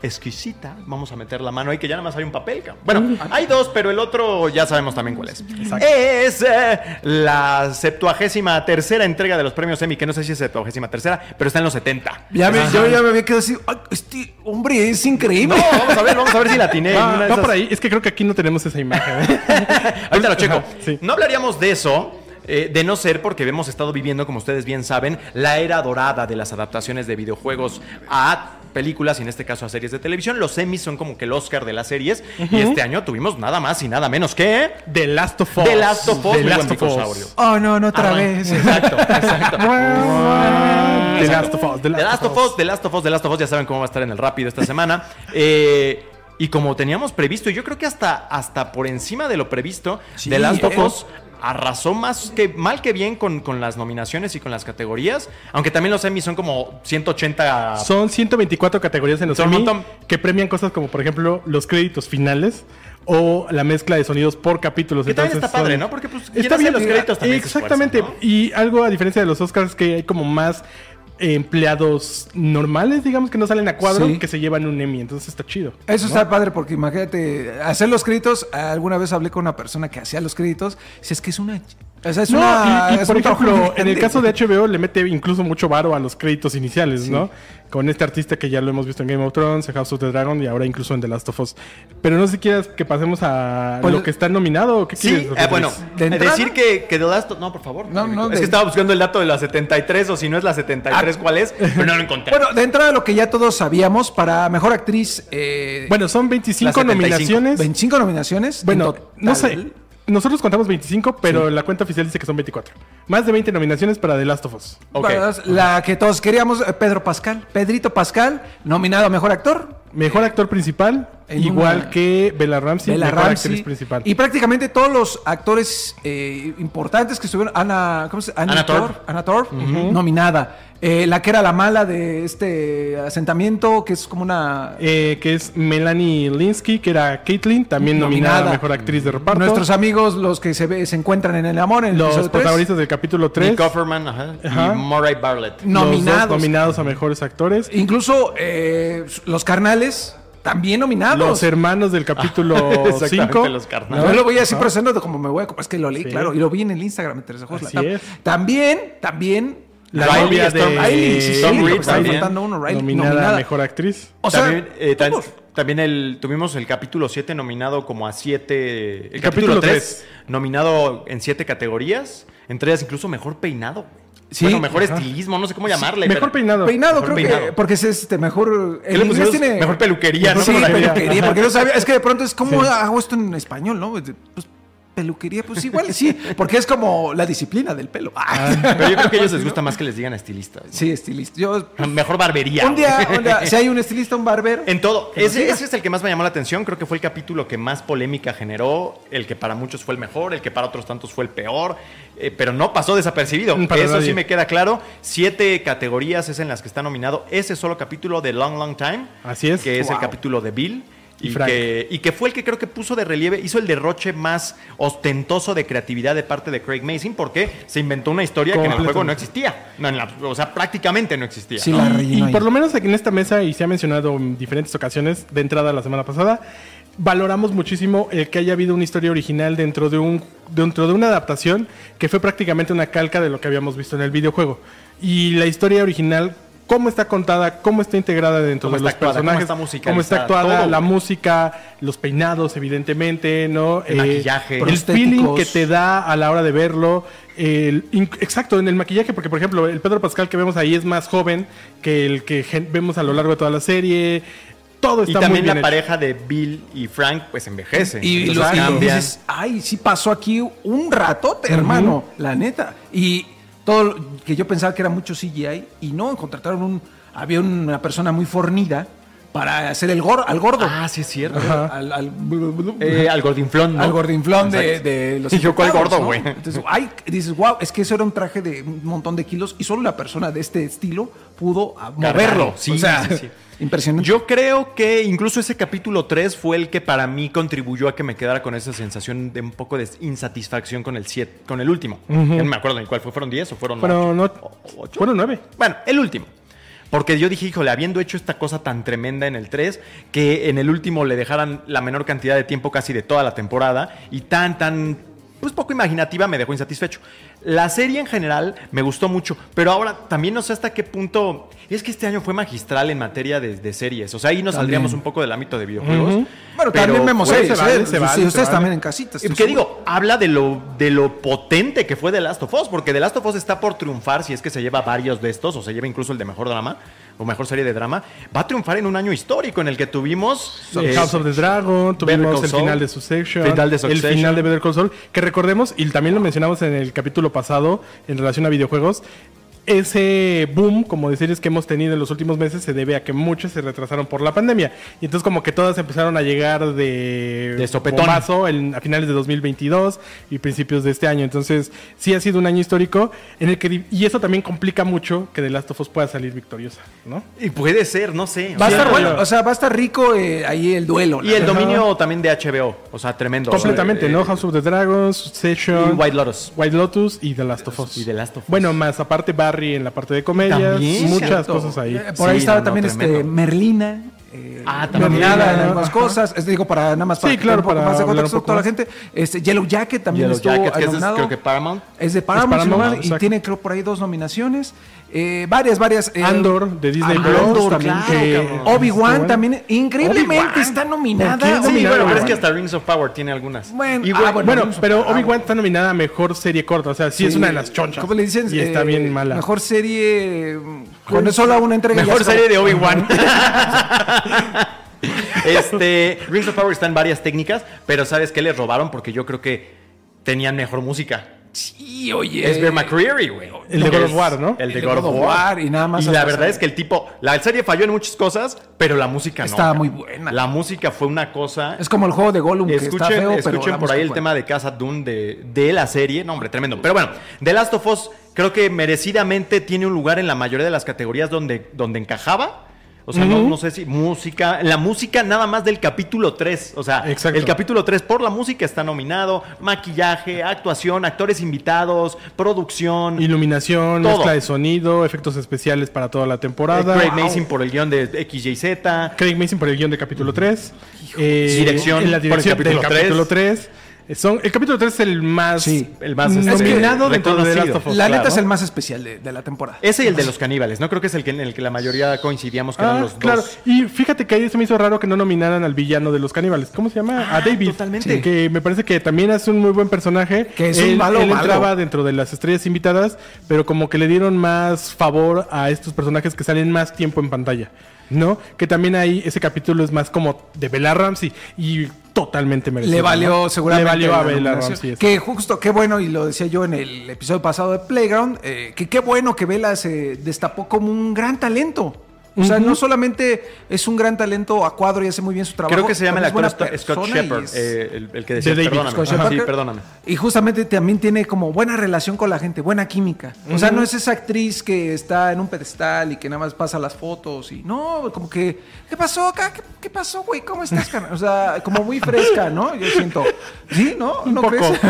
exquisita, vamos a meter la mano ahí que ya nada más hay un papel. Bueno, hay dos, pero el otro ya sabemos también cuál es. Es eh, la septuagésima tercera entrega de los premios Emmy, que no sé si es septuagésima tercera, pero está en los 70.
Ya me,
Ajá.
yo ya me había quedado así, "Ay, este hombre es increíble.
No, vamos a ver, vamos a ver si la atiné. en
Va, va
esas-
por ahí. Es que creo que aquí no tenemos esa imagen. ¿eh?
Ahorita lo checo.
Sí.
No hablaríamos de eso. Eh, de no ser porque hemos estado viviendo, como ustedes bien saben, la era dorada de las adaptaciones de videojuegos a películas y en este caso a series de televisión. Los Emmys son como que el Oscar de las series. Y este año tuvimos nada más y nada menos que.
The Last of Us.
The Last of Us,
The Last of Us.
Oh, no, no, otra
Ah,
vez.
Exacto, exacto.
The Last of Us.
The Last of Us, The Last of Us, The Last of Us, ya saben cómo va a estar en el rápido esta semana. Eh, y como teníamos previsto, yo creo que hasta, hasta por encima de lo previsto,
Sí,
The Last of
eh.
Us arrasó más que mal que bien con, con las nominaciones y con las categorías. Aunque también los Emmy son como 180.
Son 124 categorías en los
Son
Emmy que premian cosas como, por ejemplo, los créditos finales o la mezcla de sonidos por capítulos.
Que también
Entonces,
está padre,
son-
¿no? Porque, pues,
está bien
los créditos también
Exactamente. Y algo a diferencia de los Oscars que hay como más empleados normales, digamos, que no salen a cuadro,
Sí.
que se llevan un Emmy. Entonces está chido.
Eso está padre porque imagínate, hacer los créditos, alguna vez hablé con una persona que hacía los créditos, si es que es una... O sea, es
No,
una...
y, y
es
por
un
ejemplo, en el caso de. HBO le mete incluso mucho varo a los créditos iniciales, ¿no? Con este artista que ya lo hemos visto en Game of Thrones, en House of the Dragon y ahora incluso en The Last of Us. Pero no sé si quieras que pasemos a
Pues-
lo que está nominado o qué
Sí,
quieres.
eh, bueno, decir que, que The Last of... No, por favor.
No, no,
es
de-
que estaba buscando el dato de la 73 o si no es la 73, ¿cuál es? Pero no lo encontré.
Bueno, de entrada lo que ya todos sabíamos, para Mejor Actriz... eh,
Bueno, son 25
La 75.
nominaciones.
25 nominaciones. en
Bueno,
total.
no sé. Nosotros contamos 25, pero la cuenta oficial dice que son 24. Más de 20 nominaciones para The Last of Us.
La que todos queríamos, eh, Pedro Pascal. Pedrito Pascal, nominado a Mejor Actor.
Mejor actor principal,
En
igual
una-
que Bella Ramsey,
Bella
mejor
Ramsey.
actriz principal.
Y prácticamente todos los actores eh, importantes que estuvieron. Ana, ¿cómo se llama?
Anna Torv,
nominada. Eh, la que era la mala de este asentamiento, que es como una.
Eh, que es Melanie Linsky, que era Caitlyn, también nominada,
Nominada.
a Mejor Actriz de Reparto.
Nuestros amigos, los que se, ve- se encuentran en el amor, en el
los protagonistas del capítulo 3.
Nick Offerman ajá,
Ajá.
y Murray Bartlett.
nominados.
nominados a Mejores Actores.
Incluso eh, los carnales, también nominados.
Los hermanos del capítulo
Exactamente,
5.
los carnales.
No lo voy a decir procesando de como me voy a... Es que lo leí,
Sí.
claro. Y lo vi en el Instagram, Teresa Juegos
Así es.
También, también...
La
Riley
novia
Storm-
de
Riley, sí, sí,
Tom
porque
Reed también.
faltando uno, Riley,
nominada,
nominada.
Mejor Actriz.
O sea,
también, eh, tan- también el, tuvimos el capítulo 7 nominado como a 7. El,
capítulo
capítulo 3
tres.
nominado en 7 categorías. Entre ellas incluso mejor peinado. güey.
Sí,
bueno, mejor
ajá.
estilismo, no sé cómo llamarle.
Mejor
pero-
peinado.
Peinado,
Mejor
creo
peinado.
que. Porque es este mejor.
Mejor peluquería, ¿no?
Sí, peluquería. Porque no sabía. Es que de pronto es como hago esto en español, ¿no? Pues peluquería, pues igual sí. Porque es como la disciplina del pelo. Ay.
Pero yo creo que a ellos les gusta más que les digan estilistas.
Sí, estilista. Yo.
Mejor barbería.
Un día,
güey.
un día, si hay un estilista, un barbero.
En todo. Ese, es el que más me llamó la atención. Creo que fue el capítulo que más polémica generó. El que para muchos fue el mejor, el que para otros tantos fue el peor. eh, pero no pasó desapercibido.
Para
Eso
nadie.
sí me queda claro. Siete categorías es en las que está nominado ese solo capítulo de Long Long Time.
Así es.
Que es el capítulo de Bill.
Y
Y, que, y que fue el que creo que puso de relieve, hizo el derroche más ostentoso de creatividad de parte de Craig Mason, porque se inventó una historia que en el juego no existía. No, en la- o sea, prácticamente no existía.
Sí,
¿no?
la
Y
ahí.
por lo menos aquí en esta mesa, y se ha mencionado en diferentes ocasiones de entrada la semana pasada, valoramos muchísimo el que haya habido una historia original dentro de un dentro de una adaptación que fue prácticamente una calca de lo que habíamos visto en el videojuego. Y la historia original, cómo está contada, cómo está integrada dentro
Cómo
de los
está actuada, cómo
personajes,
está
cómo está actuada,
todo.
la música, los peinados, evidentemente, ¿no?
El maquillaje.
el feeling que te da a la hora de verlo. el- exacto, en el maquillaje, porque por ejemplo, el Pedro Pascal que vemos ahí es más joven que el que vemos a lo largo de toda la serie. Todo
Y
está muy
también
bien
la
hecho.
pareja de Bill y Frank, pues envejece.
Y,
Entonces
lo, y
cambian.
dices, ay, sí pasó aquí un ratote, hermano, la neta. Y todo lo que yo pensaba que era mucho CGI, y no, contrataron un, había una persona muy fornida para hacer el gor, al gordo.
Ah, sí es cierto.
Al, al,
Eh, al gordinflón, ¿no?
al gordinflón de, de los
Y yo, ¿cuál gordo,
¿no?
güey?
Entonces, ay, dices, wow, es que eso era un traje de un montón de kilos y solo una persona de este estilo pudo ah, moverlo.
Sí,
o sea,
sí, sí.
impresionante.
Yo creo que incluso ese capítulo 3 fue el que para mí contribuyó a que me quedara con esa sensación de un poco de insatisfacción con el siete, con el último. Ya No me acuerdo ni cuál fue. ¿Fueron 10 o fueron
Fueron,
ocho?
no-
¿O- ocho?
fueron nueve.
Bueno, el último. Porque yo dije, híjole, habiendo hecho esta cosa tan tremenda en el 3, que en el último le dejaran la menor cantidad de tiempo casi de toda la temporada y tan, tan, pues poco imaginativa, me dejó insatisfecho. La serie en general me gustó mucho, pero ahora también no sé hasta qué punto. Es que este año fue magistral en materia de, de series. O sea, ahí nos
También.
saldríamos un poco del ámbito de videojuegos.
Bueno,
pero
también vemos series,
se vale, se vale,
Sí, ustedes
vale.
también en casitas.
y que digo, habla de lo, de lo potente que fue The Last of Us, porque The Last of Us está por triunfar, si es que se lleva varios de estos, o se lleva incluso el de mejor drama, o mejor serie de drama, va a triunfar en un año histórico en el que tuvimos... eh,
House of the Dragon, tuvimos el final de Succession,
final de
el
Succession.
final de Better Call Saul, que recordemos, y también lo mencionamos en el capítulo pasado en relación a videojuegos, ese boom, como de series que hemos tenido en los últimos meses, se debe a que muchas se retrasaron por la pandemia. Y entonces como que todas empezaron a llegar de,
De sopetón.
en- a finales de 2022 y principios de este año. Entonces sí ha sido un año histórico en el que... Y eso también complica mucho que The Last of Us pueda salir victoriosa, ¿no?
Y puede ser, no sé.
Va a estar
no,
bueno, o sea, va a estar rico eh, ahí el duelo.
Y el
verdad.
dominio también de HBO, o sea, tremendo.
Completamente,
Eh,
¿no? House of the Dragons, Succession,
Y White Lotus.
White Lotus y The Last of Us.
Y The Last of Us.
Bueno, más aparte Barry en la parte de comedias, muchas
Cierto.
cosas ahí.
Eh, Por ahí estaba
no, no,
también este. Merlina. eh,
Ah, también.
nominada en
Merlina,
algunas
ajá.
cosas. Es, digo, para nada más para
Sí, claro, para
más de contexto toda la gente. Este, Yellow Jacket también
Yellow
estuvo
Jacket, que ese es,
nominado.
creo que Paramount.
Es de Paramount,
Es Paramount,
¿no? y
exacto.
tiene creo por ahí dos nominaciones. Eh, varias, varias. eh,
Andor, de Disney
Andor
Plus,
también.
claro,
que
cabrón.
Obi-Wan también, increíblemente
Obi-Wan.
está
¿Por
nominada.
Sí,
nominada,
bueno, pero es que hasta Rings of Power tiene algunas.
Bueno, ah, bueno,
pero
Power.
Obi-Wan está nominada a mejor serie corta, o sea, sí, es una de las chonchas.
¿Cómo le dicen?
Y está
Eh,
bien mala.
Mejor serie. mm, Cuando es solo una entrega.
Mejor serie de Obi-Wan. este, Rings of Power está en varias técnicas, pero ¿sabes qué les robaron? Porque yo creo que tenían mejor música.
Sí, oye.
Es Bear McCreary, güey.
El de God of War, ¿no?
El de God of War.
y nada más
Y la verdad es que el tipo, la serie falló en muchas cosas, pero la música no.
Estaba muy buena.
La música fue una cosa.
Es como el juego de Gollum que está
Escuchen,
feo, pero
escuchen por ahí el tema de Casa Dune de, de la serie. No, hombre, tremendo. Pero bueno, The Last of Us creo que merecidamente tiene un lugar en la mayoría de las categorías donde, donde encajaba. O sea, no, no sé si música. La música nada más del capítulo 3. O sea,
Exacto.
el capítulo 3 por la música está nominado. Maquillaje, actuación, actores invitados, producción.
Iluminación,
Todo.
mezcla de sonido, efectos especiales para toda la
eh,
temporada.
Craig
Wow.
Mason por el guion de XYZ.
Craig Mason por el guion de capítulo 3. Eh,
Dirección
en la
por el
dirección del
capítulo
capítulo 3. Son, el capítulo 3 es el más,
Sí.
El más, es que
nominado dentro de. Last of Us.
La neta
claro.
es el más especial de, de la temporada.
Ese y el de los caníbales, ¿no? Creo que es el que en el que la mayoría coincidíamos que eran
Ah,
los
claro.
dos.
Y fíjate que ahí se me hizo raro que no nominaran al villano de los caníbales. ¿Cómo se llama?
Ah,
a David.
totalmente.
Que me parece que también hace un muy buen personaje.
Que es un malo
él
malo.
entraba dentro de las estrellas invitadas, pero como que le dieron más favor a estos personajes que salen más tiempo en pantalla. ¿No? Que también ahí ese capítulo es más como de Bella Ramsey y totalmente merecido.
Le valió
¿no?
seguramente.
Le valió a
la
Bella
nominación.
Ramsey. eso.
Que justo, qué bueno, y lo decía yo en el episodio pasado de Playground, eh, que qué bueno que Vela se destapó como un gran talento. O sea, no solamente es un gran talento a cuadro y hace muy bien su trabajo.
Creo que se llama el actor Scott, Shepard,
es-
eh, el, el que decía,
De
perdóname.
Scott Shepard.
sí, perdóname.
Y justamente también tiene como buena relación con la gente, buena química. O sea, no es esa actriz que está en un pedestal y que nada más pasa las fotos y no, como que, ¿qué pasó acá? ¿Qué, qué pasó, güey? ¿Cómo estás, carnal? O sea, como muy fresca, ¿no? Yo siento. ¿Sí? ¿No? ¿No
poco.
crees?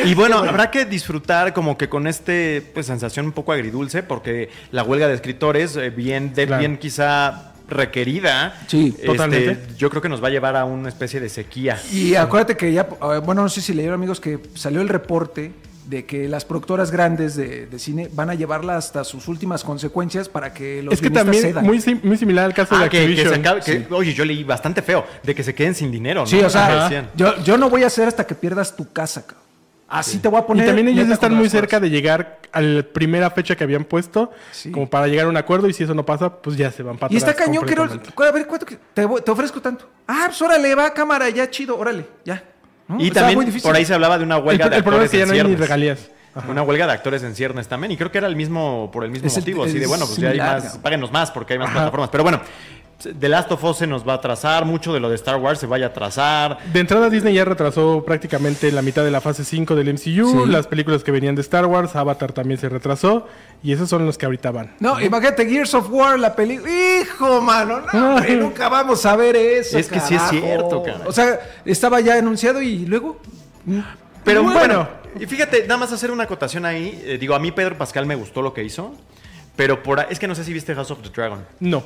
Y bueno, habrá que disfrutar como que con este pues sensación un poco agridulce porque la huelga de escritores eh, bien de,
Claro.
bien quizá requerida.
Sí,
este,
totalmente.
Yo creo que nos va a llevar a una especie de sequía.
Y acuérdate que ya, bueno, no sé si leyeron amigos que salió el reporte de que las productoras grandes de, de cine van a llevarla hasta sus últimas consecuencias para que los
Es que también
cedan.
muy, sim- muy similar al caso de
Ah, que, que
Activision.
se acabe- que- Oye, yo leí bastante feo de que se queden sin dinero, ¿no?
Sí, o sea, yo, yo no voy a hacer hasta que pierdas tu casa, cabrón. Así te voy a
Y
poner.
también ellos están muy cerca
cosas.
de llegar a la primera fecha que habían puesto,
Sí.
como para llegar a un acuerdo, y si eso no pasa, pues ya se van para
Y está cañón, quiero. A ver, ¿cuánto? que- Te, te ofrezco tanto. Ah, pues órale, va cámara, ya chido, órale, ya. ¿No?
Y también por ahí se hablaba de una
El,
huelga de
el problema es
actores
que ya no hay ni regalías. Ajá.
Una huelga de actores en ciernes también. Y creo que era el mismo, por el mismo
Es el-
motivo. así de bueno, pues ya hay más,
¿no?
páguenos más porque hay más
Ajá.
plataformas. Pero bueno, The Last of Us se nos va a atrasar. Mucho de lo de Star Wars se vaya a atrasar.
De entrada Disney ya retrasó prácticamente la mitad de la fase 5 del MCU,
Sí.
las películas que venían de Star Wars, Avatar también se retrasó, y esos son los que ahorita van.
No, imagínate Gears of War, la película. Hijo, mano, no, hombre, nunca vamos a ver eso.
Es que sí es cierto, caray.
O sea, estaba ya anunciado y luego. mm,
Pero
bueno.
bueno, y fíjate, nada más hacer una acotación ahí. eh, digo, a mí Pedro Pascal me gustó lo que hizo. Pero por ahí- es que no sé si viste House of the Dragon.
No.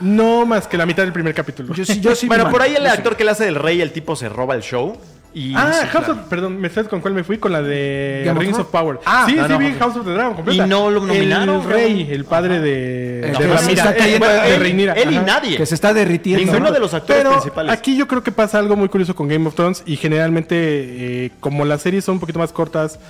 No más que la mitad del primer capítulo.
Yo sí, yo sí.
bueno, por ahí el
sí.
actor que le hace del rey, el tipo se roba el show. Y
Ah,
sí,
House
claro.
of, perdón, ¿me sabes con cuál me fui? Con la de
Game of
Rings
Thrones.
of Power.
Ah,
sí,
no,
sí
no,
vi
House of-
House of the Dragon completa.
Y no lo nominaron,
El rey, el padre de,
El
de
está cayendo
bueno,
de.
Él y nadie.
Que se está derritiendo.
Ninguno
¿no?
de los actores
Pero
principales.
aquí yo creo que pasa algo muy curioso con Game of Thrones y generalmente eh, como las series son un poquito más cortas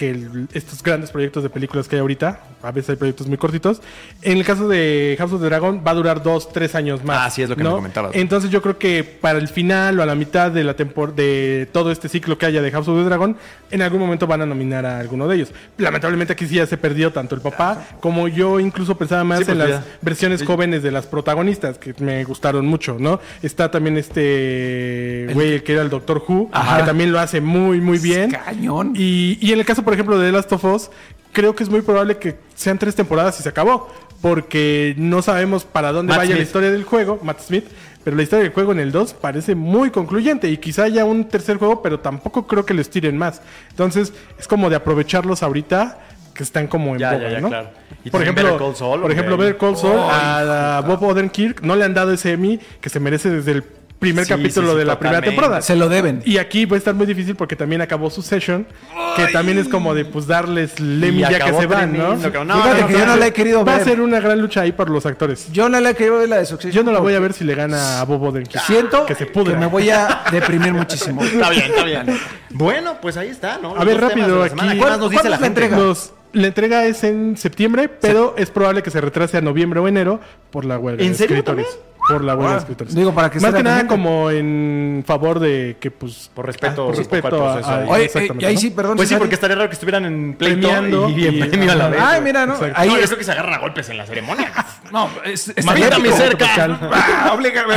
que el- estos grandes proyectos de películas que hay ahorita, a veces hay proyectos muy cortitos, en el caso de House of the Dragon va a durar dos, tres años más.
Ah, sí, es lo que me
¿no?
comentabas.
Entonces yo creo que para el final o a la mitad de la de todo este ciclo que haya de House of the Dragon, en algún momento van a nominar a alguno de ellos. Lamentablemente aquí sí ya se perdió tanto el papá como yo incluso pensaba más
Sí, pues
en las
ya.
versiones jóvenes de las protagonistas que me gustaron mucho, ¿no? Está también este güey el que era el Doctor Who,
Ajá.
que también lo hace muy muy bien.
Cañón.
Y, y en el caso, por ejemplo, de The Last of Us, creo que es muy probable que sean tres temporadas y se acabó. Porque no sabemos para dónde
Matt
vaya la historia del juego, Matt Smith. Pero la historia del juego en el 2 parece muy concluyente. Y quizá haya un tercer juego, pero tampoco creo que les tiren más. Entonces, es como de aprovecharlos ahorita que están como en
Ya,
boga,
ya, ya,
¿no?
claro. Y
por ejemplo,
Call Saul,
por ejemplo. Better Call Saul a, a Bob Odenkirk no le han dado ese Emmy que se merece desde el primer
Sí,
capítulo
sí, sí,
de la primera temporada.
Se lo deben.
Y aquí va a estar muy difícil porque también acabó su session, que también es como de pues darles Lemmy ya que se van, ¿no?
Fíjate
no,
que
no,
yo no la he querido
Va a
ver.
ser una gran lucha ahí por los actores.
Yo no la he querido ver la de Succession.
Yo no la voy a ver si le gana a Bob Odenkirk.
Siento
que se
que
pudra.
me voy a deprimir muchísimo.
Está bien, está bien. Bueno, pues ahí está, ¿no?
A ver, rápido, aquí.
¿Qué
¿Cuál-
más nos dice la
la
gente?
entrega?
Los- la entrega es en septiembre, pero es probable que se retrase a noviembre o enero por la huelga
¿En
de
serio
escritores. Por la huelga
Ah,
de escritores.
digo, para que
Más que nada como en favor de que, pues...
Por respeto,
por
un poco
respeto
al
a,
proceso.
a-
Oye,
Oye, eh,
exactamente,
y ahí
¿no?
sí, perdón.
Pues sí, porque estaría raro que estuvieran en
Premiando
y, y en premio a la vez.
Ay, mira, ¿no?
Exacto.
Ahí
No, yo creo que se agarran a golpes en la ceremonia.
No, es,
Mátame cerca.
Ah, oblígame,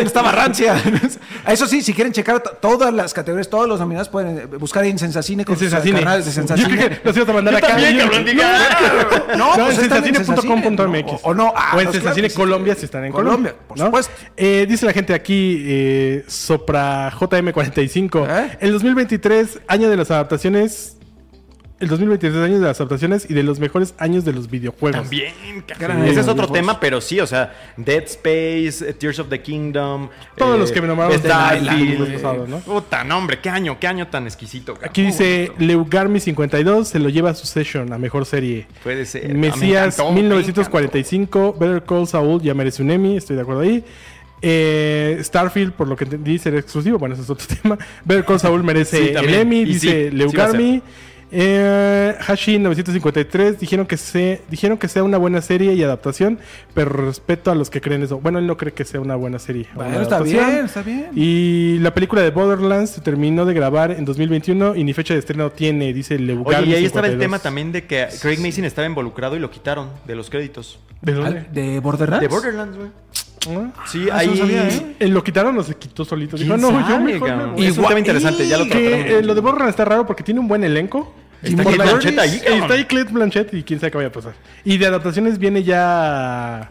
estaba rancia. Eso sí, si quieren checar to- todas las categorías, todos los nominados pueden eh, buscar en Sensacine con sus
Sensacine.
canales de
Yo
Sensacine.
creo que los ibas a mandar
Yo
acá.
cabrón, diga.
No, pues
en sensacine.com.mx.
O, o no, ah,
o en Sensacine. Colombia si están en Colombia.
Por
¿no?
supuesto.
Eh, dice la gente aquí, eh, Sopra JM45.
¿Eh?
El 2023, año de las adaptaciones. El 2023 es año de las adaptaciones y de los mejores años de los videojuegos.
También,
año
Ese es otro
videojuegos.
tema, pero sí, o sea, Dead Space, eh, Tears of the Kingdom.
Todos los que me nombraron pasados, ¿no?
Puta, no, hombre, qué año, qué año tan exquisito.
Aquí
Muy
dice
bonito.
Leugarmi 52 se lo lleva a su session a mejor serie.
Puede ser. Me
Mesías
encantó, me
1945, Better Call Saul ya merece un Emmy, estoy de acuerdo ahí. Eh, Starfield, por lo que entendí, será exclusivo. Bueno, ese es otro tema. Better Call Saul merece
Sí,
el. Emmy,
Y
dice
sí,
Leu
sí va a
Garmi. Eh, Hashi 953 dijeron que, se, dijeron que sea una buena serie y adaptación, pero respeto a los que creen eso. Bueno, él no cree que sea una buena serie.
Bueno,
una
está bien, está bien.
Y la película de Borderlands se terminó de grabar en 2021 y ni fecha de estreno tiene, dice Leu
Oye,
Garmi
y ahí estaba el
52.
tema también de que Craig Mason estaba involucrado y lo quitaron de los créditos.
¿De dónde?
¿De Borderlands?
De Borderlands, güey.
¿Ah?
Sí,
Ah,
ahí.
eso no sabía, ¿eh?
Eh, ¿Lo quitaron o se quitó solito? Dijo,
¿Quién
no, yo
sabe,
mejor me
cabrón?
voy".
Es un
Igual-
tema interesante, ya lo.
Que eh, lo de Borderlands está raro porque tiene un buen elenco.
Está. Blanchett ahí,
está ahí Blanchett y quién sabe qué vaya a pasar. Y de adaptaciones viene ya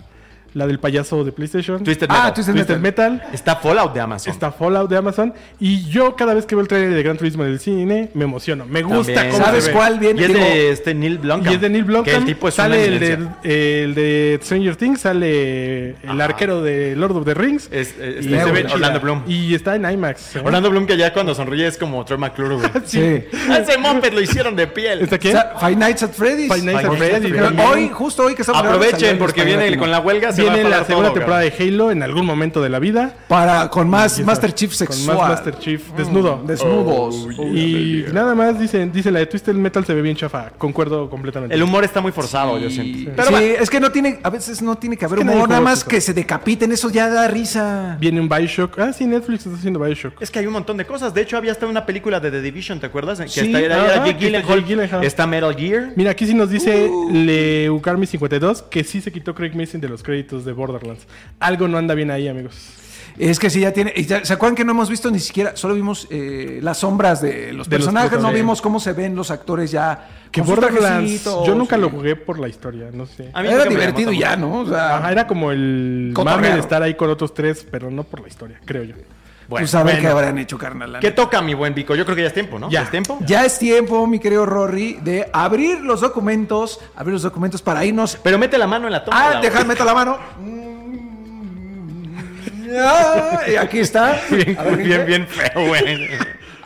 la del payaso de PlayStation.
Twisted
Ah,
Metal.
Twisted
Twisted Metal.
Está Fallout de Amazon.
Está Fallout de Amazon. Y yo cada vez que veo el trailer de Gran Turismo en el cine, me emociono. Me gusta
También.
cómo
¿Sabes
se ve.
cuál viene?
Y es
Digo,
de este Neil Blomkamp.
Y es de Neil Blomkamp.
Que el tipo es
sale
una
el de, el de Stranger Things, sale el
Ajá.
arquero de Lord of the Rings.
Es- es-
y
este
se ve
Orlando. Bloom.
Y está en IMAX. ¿eh?
Orlando Bloom que ya cuando sonríe es como Troy McClure, güey.
Sí.
Ese Muppet lo hicieron de piel.
¿Está
O
quién?
sea, Five Nights at Freddy's.
Five Nights at Freddy's.
Hoy, justo hoy que estamos
Aprovechen
en
porque viene con la huelga. Se
Viene la segunda
todo,
temporada de Halo en algún momento de la vida.
Para, con más Master Chief
con
sexual.
más Master Chief desnudo.
Desnudos.
y nada más dicen, dice la de Twisted Metal se ve bien chafa. Concuerdo completamente.
El humor está muy forzado, yo siento.
Pero
Pero
sí, es que no tiene, a veces no tiene que haber
que nadie
humor, nada más que se decapiten, eso ya da risa.
Viene un Bioshock. Ah, sí, Netflix está haciendo Bioshock.
Es que hay un montón de cosas. De hecho, había hasta una película de The Division, ¿te acuerdas? Que
Sí,
está, era, Jake
que está
Gyllenhaal. Metal Gear.
Mira, aquí sí nos dice
Uh.
Leucarmi 52 que sí se quitó Craig Mason de los créditos de Borderlands. Algo no anda bien ahí, amigos.
Es que sí, ya tiene. y ya- ¿Se acuerdan que no hemos visto ni siquiera, solo vimos eh, las sombras de los
De los
personajes, no vimos cómo se ven los actores ya?
Que Borderlands, yo nunca lo jugué por la historia, no sé.
A mí
Era divertido ya. ¿no? O sea,
Ajá, era como el mame de estar ahí con otros tres, pero no por la historia, creo yo.
Bueno,
tú sabes
bueno.
qué habrán hecho, carnal.
¿Qué toca, mi buen Vico? Yo creo que ya es tiempo, ¿no?
Ya.
¿Es tiempo?
Ya es tiempo, mi querido Rory, de abrir los documentos, abrir los documentos para irnos.
Pero mete la mano en la toma.
Ah, déjame meter la mano. Ah, y aquí está.
Bien,
ver,
bien, bien feo, güey.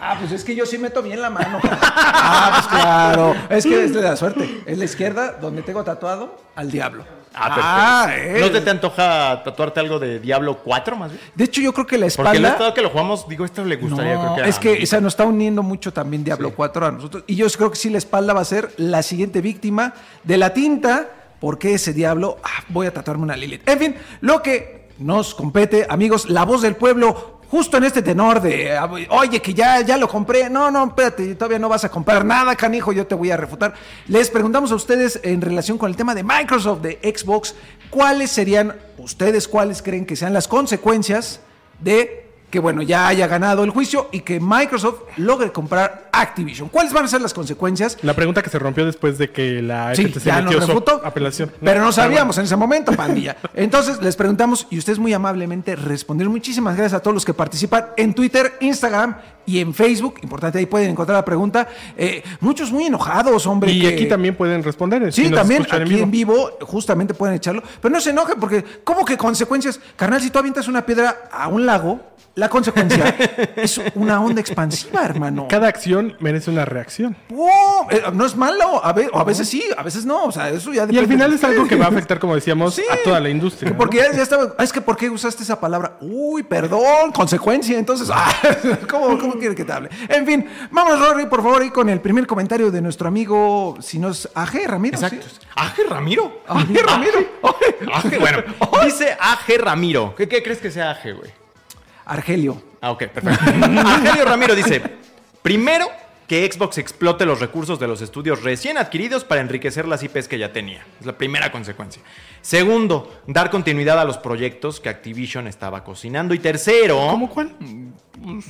Ah, pues es que yo sí meto bien la mano. Ah, pues claro. Es que es de la suerte. Es la izquierda donde tengo tatuado al diablo.
Ah, perfecto.
eh.
¿No te, te antoja tatuarte algo de Diablo 4 más bien?
De hecho, yo creo que la
Porque el
espalda.
estado que lo jugamos, digo, esto le gustaría.
No,
creo que
es que o sea, nos está uniendo mucho también Diablo 4 a nosotros. Y yo creo que sí, la espalda va a ser la siguiente víctima de la tinta. Porque ese diablo, ah, voy a tatuarme una Lilith. En fin, lo que nos compete, amigos, la voz del pueblo. Justo en este tenor de, ah, oye, que ya, ya lo compré. No, no, espérate, todavía no vas a comprar nada, canijo, yo te voy a refutar. Les preguntamos a ustedes en relación con el tema de Microsoft, de Xbox, ¿cuáles serían, ustedes cuáles creen que sean las consecuencias de que bueno, ya haya ganado el juicio y que Microsoft logre comprar Activision. ¿Cuáles van a ser las consecuencias?
La pregunta que se rompió después de que la
Sí,
FTC
ya nos refutó.
apelación.
Pero no sabíamos
bueno.
en ese momento, pandilla. Entonces les preguntamos y ustedes muy amablemente respondieron. Muchísimas gracias a todos los que participan en Twitter, Instagram y en Facebook. Importante, ahí pueden encontrar la pregunta. Eh, muchos muy enojados, hombre.
Y
que-
aquí también pueden responder.
Sí,
si
también aquí en vivo. justamente pueden echarlo. Pero no se enojen porque, ¿cómo que consecuencias? Carnal, si tú avientas una piedra a un lago, la consecuencia es una onda expansiva, hermano.
Cada acción merece una reacción.
Eh, no es malo, a, ve- a veces sí, a veces no. O sea, eso ya
Y al
depende
final es algo que va a afectar, como decíamos,
Sí.
a toda la industria. ¿no?
Porque ya, ya estaba. ah, Es que ¿por qué usaste esa palabra? Uy, perdón, consecuencia. Entonces, ah, ¿cómo, ¿cómo quiere que te hable? En fin, vamos, Rory, por favor, y con el primer comentario de nuestro amigo, si no es AG Ramiro.
Exacto.
¿sí?
Aje Ramiro.
AG Ramiro.
Aje, bueno. Dice Aje Ramiro. ¿Qué, qué crees que sea Aje, güey?
Argelio.
Ah, ok, perfecto. Argelio Ramiro dice: Primero, que Xbox explote los recursos de los estudios recién adquiridos para enriquecer las IPs que ya tenía. Es la primera consecuencia. Segundo, dar continuidad a los proyectos que Activision estaba cocinando. Y tercero,
¿Cómo cuál?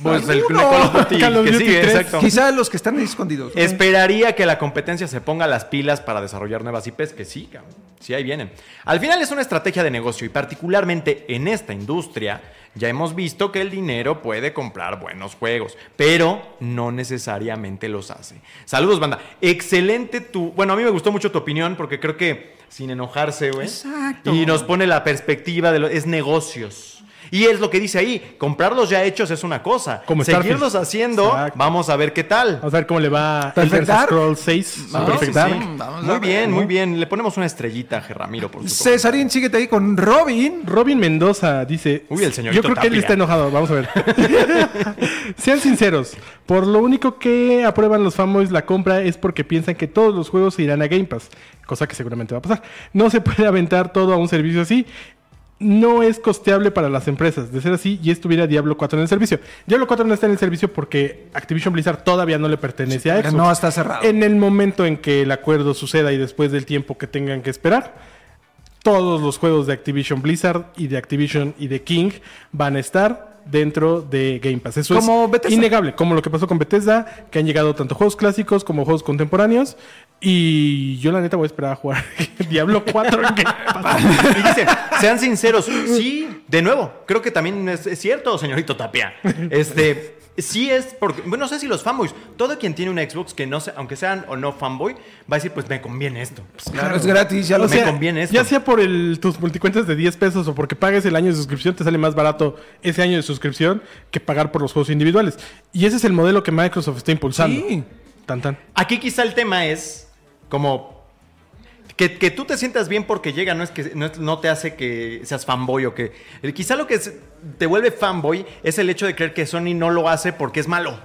pues el. Call of Duty
Call of
que
Duty
sigue,
3.
exacto.
Quizá los que están ahí escondidos.
Esperaría que la competencia se ponga las pilas para desarrollar nuevas IPs, que sí, cabrón. Sí, ahí vienen. Al final es una estrategia de negocio y particularmente en esta industria ya hemos visto que el dinero puede comprar buenos juegos, pero no necesariamente los hace. Saludos, banda. Excelente tu... Bueno, a mí me gustó mucho tu opinión porque creo que sin enojarse, güey.
Exacto.
Y nos pone la perspectiva de lo... Es negocios. Y es lo que dice ahí, comprarlos ya hechos es una cosa.
Como
Seguirlos
Starfield.
haciendo,
Exacto.
vamos a ver qué tal.
Vamos a ver cómo le va a
Perfect
Elder
Dark.
Scrolls 6.
Vamos,
Perfect
sí,
Dark.
sí. Vamos a
Muy bien, muy bien. Le ponemos una estrellita a Gerramiro por
Cesarín, síguete ahí con Robin.
Robin Mendoza dice.
Uy, el señorito
Yo creo que él está enojado. Vamos a ver. Sean sinceros. Por lo único que aprueban los fanboys la compra es porque piensan que todos los juegos se irán a Game Pass. Cosa que seguramente va a pasar. No se puede aventar todo a un servicio así. No es costeable para las empresas. De ser así, ya estuviera Diablo 4 en el servicio. Diablo 4 no está en el servicio porque Activision Blizzard todavía no le pertenece a Xbox.
no está cerrado.
En el momento en que el acuerdo suceda y después del tiempo que tengan que esperar, todos los juegos de Activision Blizzard y de Activision y de King van a estar dentro de Game Pass. Eso
Como
es
Bethesda.
innegable, como lo que pasó con Bethesda, que han llegado tanto juegos clásicos como juegos contemporáneos. Y yo la neta voy a esperar a jugar Diablo 4 en Game Pass.
Y dice, sean sinceros, sí, de nuevo, creo que también es, es cierto, señorito Tapia. Este, sí es porque, bueno, no sé si los fanboys, todo quien tiene un Xbox que no sé, aunque sean o no fanboy, va a decir, pues me conviene esto.
Claro, es gratis, ya lo sé.
me conviene esto.
Ya sea por el, tus multicuentas de 10 pesos o porque pagues el año de suscripción, te sale más barato ese año de suscripción que pagar por los juegos individuales. Y ese es el modelo que Microsoft está impulsando.
Sí.
Tan tan.
Aquí quizá el tema es como que, que tú te sientas bien porque llega, no es que no, es- no te hace que seas fanboy o que. el- Quizá lo que es- te vuelve fanboy es el hecho de creer que Sony no lo hace porque es malo.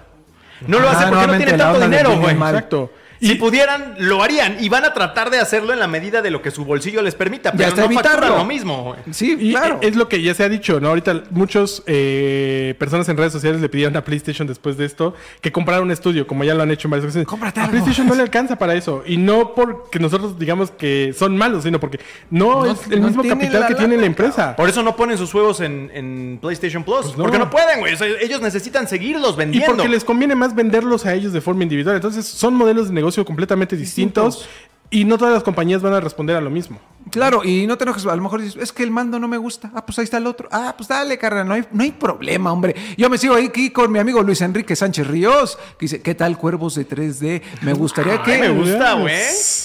No lo
Ah,
hace porque no tiene tanto dinero, güey.
Exacto.
Si pudieran, lo harían. Y van a tratar de hacerlo en la medida de lo que su bolsillo les permita.
Ya
Pero
está
no
evitarlo.
lo mismo.
Sí,
Y
claro.
eh, es lo que ya se ha dicho, ¿no? Ahorita muchos eh, personas en redes sociales le pidieron a PlayStation después de esto que comprara un estudio, como ya lo han hecho en varias ocasiones.
Cómprate
a. PlayStation no le alcanza para eso. Y no porque nosotros digamos que son malos, sino porque no,
No-
es el
no
mismo capital
la
que tiene la empresa.
Por eso no ponen sus juegos en, en PlayStation Plus.
Pues no.
Porque no pueden, güey. O sea, ellos necesitan seguirlos
Y
vendiendo.
porque les conviene más venderlos a ellos de forma individual. Entonces son modelos de negocio completamente distintos. Y no todas las compañías van a responder a lo mismo.
Claro, y no te enojes, a lo mejor dices, es que el mando no me gusta. Ah, pues ahí está el otro. Ah, pues dale, carnal, no hay, no hay problema, hombre. Yo me sigo ahí aquí con mi amigo Luis Enrique Sánchez Ríos, que dice, ¿qué tal cuervos de 3D? Me gustaría que...
me gusta, güey.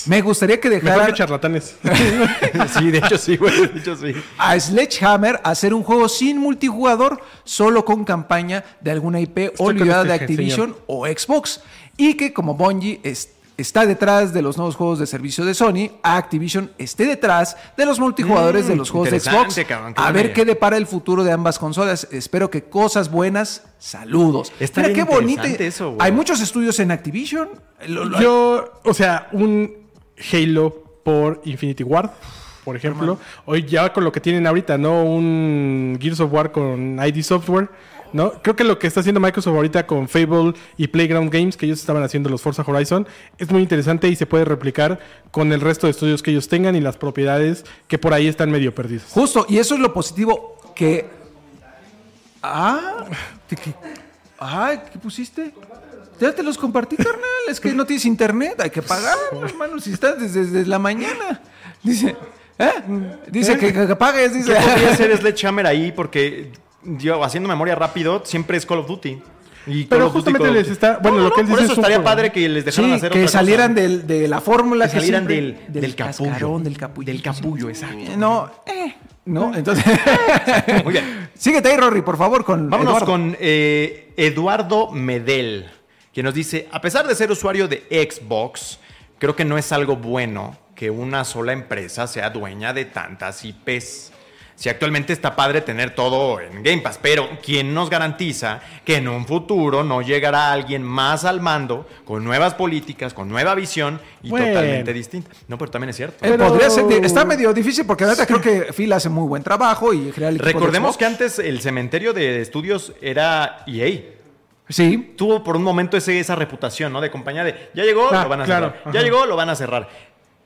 Me gustaría que
Mejor
dejaran
que charlatanes.
sí, de hecho sí, güey. De hecho sí.
a Sledgehammer hacer un juego sin multijugador, solo con campaña de alguna IP
con
olvidada de Activision o Xbox. Y que como Bungie es- está detrás de los nuevos juegos de servicio de Sony, Activision esté detrás de los multijugadores
Mm,
de los juegos de Xbox.
cabrón,
a ver
idea.
qué depara el futuro de ambas consolas. Espero que cosas buenas. Saludos.
Está
Mira qué bonito.
eso.
Hay muchos estudios en Activision. Lo- lo-
Yo, o sea, un Halo por Infinity Ward, por ejemplo. Hoy ya con lo que tienen ahorita, ¿no? Un Gears of War con ID Software, ¿no? Creo que lo que está haciendo Microsoft ahorita con Fable y Playground Games, que ellos estaban haciendo los Forza Horizon, es muy interesante y se puede replicar con el resto de estudios que ellos tengan y las propiedades que por ahí están medio perdidas.
Justo, y eso es lo positivo que. Ah, ¿de qué? Ay, ¿qué pusiste? Ya te los compartí, carnal. Es que no tienes internet, hay que pagar, hermano, si estás desde, desde la mañana. Dice, ¿eh? Dice que, que pagues, dice.
¿Qué podría hacer Sledgehammer ahí? Porque yo, haciendo memoria rápido, siempre es Call of Duty. Y
Pero justamente les está- bueno,
No,
lo
no,
que él
Por
dice
eso
es
estaría padre que les dejaran
Sí,
hacer
que
otra cosa.
salieran del- de la fórmula
Que
que
salieran
siempre-
del- del capullo.
cascarón, del capullo.
Del capullo, exacto.
No, eh, no, entonces.
Muy bien.
Síguete ahí, Rory, por favor, con.
Vámonos
Eduardo.
con eh, Eduardo Medel, que nos dice, a pesar de ser usuario de Xbox, creo que no es algo bueno que una sola empresa sea dueña de tantas IPs. Si actualmente está padre tener todo en Game Pass, pero ¿quién nos garantiza que en un futuro no llegará alguien más al mando con nuevas políticas, con nueva visión y
Bueno.
totalmente distinta? No, pero también es cierto.
Eh,
Pero-
Podría ser, está medio difícil porque la creo que Phil hace muy buen trabajo y en general el equipo de
Recordemos que antes el cementerio de estudios era EA.
Sí,
tuvo por un momento ese, esa reputación, ¿no? De compañía de, ya llegó,
Ah,
lo van a
claro,
cerrar.
ajá.
Ya llegó, lo van a cerrar.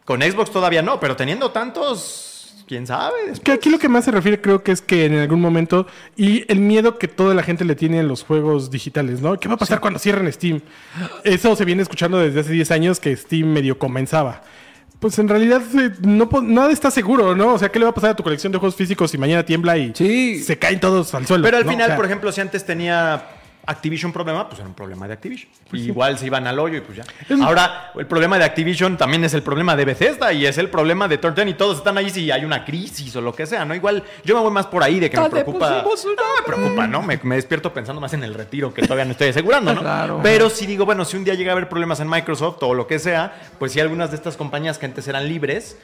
Con Xbox todavía no, pero teniendo tantos, quién sabe.
Que aquí lo que más se refiere creo que es que en algún momento y el miedo que toda la gente le tiene en los juegos digitales, ¿no? ¿Qué va a pasar cuando cierren Steam? Eso se viene escuchando desde hace 10 años que Steam medio comenzaba. Pues en realidad eh, no, nada está seguro, ¿no? O sea, ¿qué le va a pasar a tu colección de juegos físicos si mañana tiembla y
Sí.
se caen todos al suelo?
Pero al
¿no?
final,
O sea,
por ejemplo, si antes tenía Activision problema, pues era un problema de Activision. Igual se iban al hoyo y pues ya. Ahora, el problema de Activision también es el problema de Bethesda y es el problema de Turn y todos están ahí si hay una crisis o lo que sea, ¿no? Igual yo me voy más por ahí de que me
Tal vez
preocupa.
pusimos un
No me preocupa, ¿no? Me, me despierto pensando más en el retiro que todavía no estoy asegurando, ¿no?
Claro.
Pero si digo, bueno, si un día llega a haber problemas en Microsoft o lo que sea, pues si algunas de estas compañías que antes eran libres,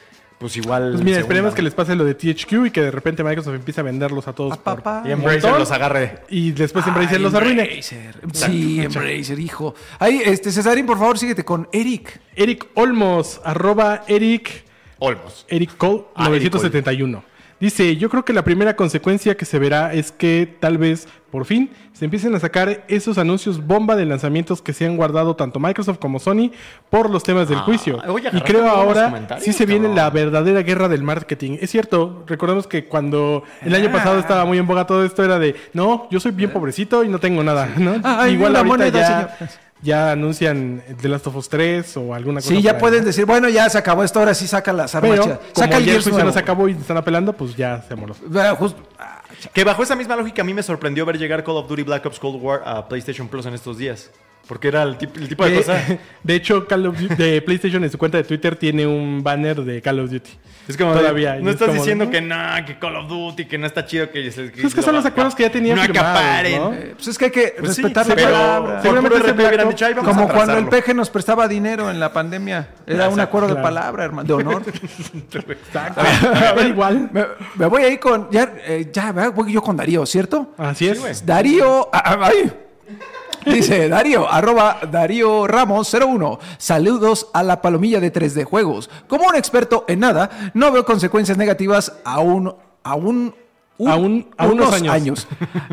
pues igual.
Pues mira, esperemos que les pase lo de THQ y que de repente Microsoft empiece a venderlos a todos.
Pa, pa,
por
pa.
Y Embracer
montón,
los agarre.
Y después Embracer
Ay,
los arruine.
Embracer. Sí, Embracer, hijo. Ahí, este, Cesarín, por favor, síguete con Eric.
Eric Olmos, arroba Eric,
Olmos.
Eric Cole,
Ah, Eric
971. Dice, yo creo que la primera consecuencia que se verá es que tal vez, por fin, se empiecen a sacar esos anuncios bomba de lanzamientos que se han guardado tanto Microsoft como Sony por los temas del
Ah,
juicio.
oye,
y creo ahora sí se viene la verdadera guerra del marketing. Es cierto, recordemos que cuando el año pasado estaba muy en boga todo esto era de, no, yo soy bien pobrecito y no tengo nada. ¿no?
Ay,
Igual ahorita
moneda,
ya. Ya anuncian The Last of Us 3 o alguna cosa.
Sí, ya
ahí,
pueden
¿no?
decir, bueno, ya se acabó esto, ahora sí saca las armas.
Pero
chidas.
como
Saca el
ya el no
nuevo.
se acabó y están apelando, pues ya se amoló.
Ah,
Que bajo esa misma lógica a mí me sorprendió ver llegar Call of Duty Black Ops Cold War a PlayStation Plus en estos días. Porque era el, tip- el tipo de
De,
cosa.
de hecho, Call of Duty- de PlayStation en su cuenta de Twitter tiene un banner de Call of Duty.
Es como
Todavía,
No
es
estás
como,
diciendo
¿no?
que no, que Call of Duty, que no está chido que, que,
Pues es que son los acuerdos que ya tenía
no
firmados,
acaparen.
¿no?
eh, pues es que hay que
Pues sí,
respetar la
pero
palabra.
Seguramente
RP hubieran dicho, "Ay, vamos
Como
a
cuando el
atrasarlo".
peje nos prestaba dinero en la pandemia. Era un acuerdo de palabra, hermano, de honor.
Exacto. Pero igual.
me, me voy ahí con. Ya, eh, ya voy yo con Darío, ¿cierto?
Así es.
Darío. ay. Dice Darío, arroba Darío Ramos 01. Saludos a la palomilla de 3D Juegos. Como un experto en nada, no veo consecuencias negativas aún, aún,
Aún- a unos años.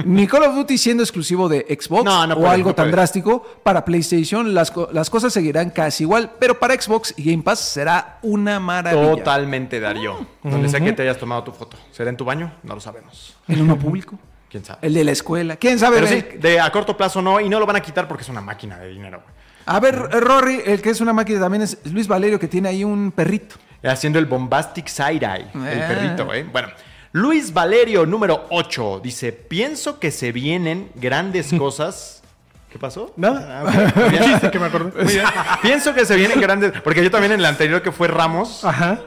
Ni Call of Duty siendo exclusivo de Xbox
No, no
o
puede,
algo
no
tan
puede.
drástico. Para PlayStation las, las cosas seguirán casi igual, pero para Xbox y Game Pass será una maravilla.
Totalmente, Darío. Donde sea que te hayas tomado tu foto. ¿Será en tu baño? No lo sabemos.
¿En uno público?
¿Quién sabe?
El de la escuela. ¿Quién sabe?
Pero sí, de a corto plazo no, y no lo van a quitar porque es una máquina de dinero. güey.
A ver, eh, Rory, el que es una máquina también es Luis Valerio, que tiene ahí un perrito.
Haciendo el bombastic side-eye, el
Ah.
perrito, ¿eh? Bueno, Luis Valerio, número 8, dice: Pienso que se vienen grandes cosas. ¿Qué pasó?
Nada.
Ah, ok, muy bien.
Chiste que me acordé.
Muy bien. Pienso que se vienen grandes. Porque yo también en el anterior que fue Ramos.
Ajá.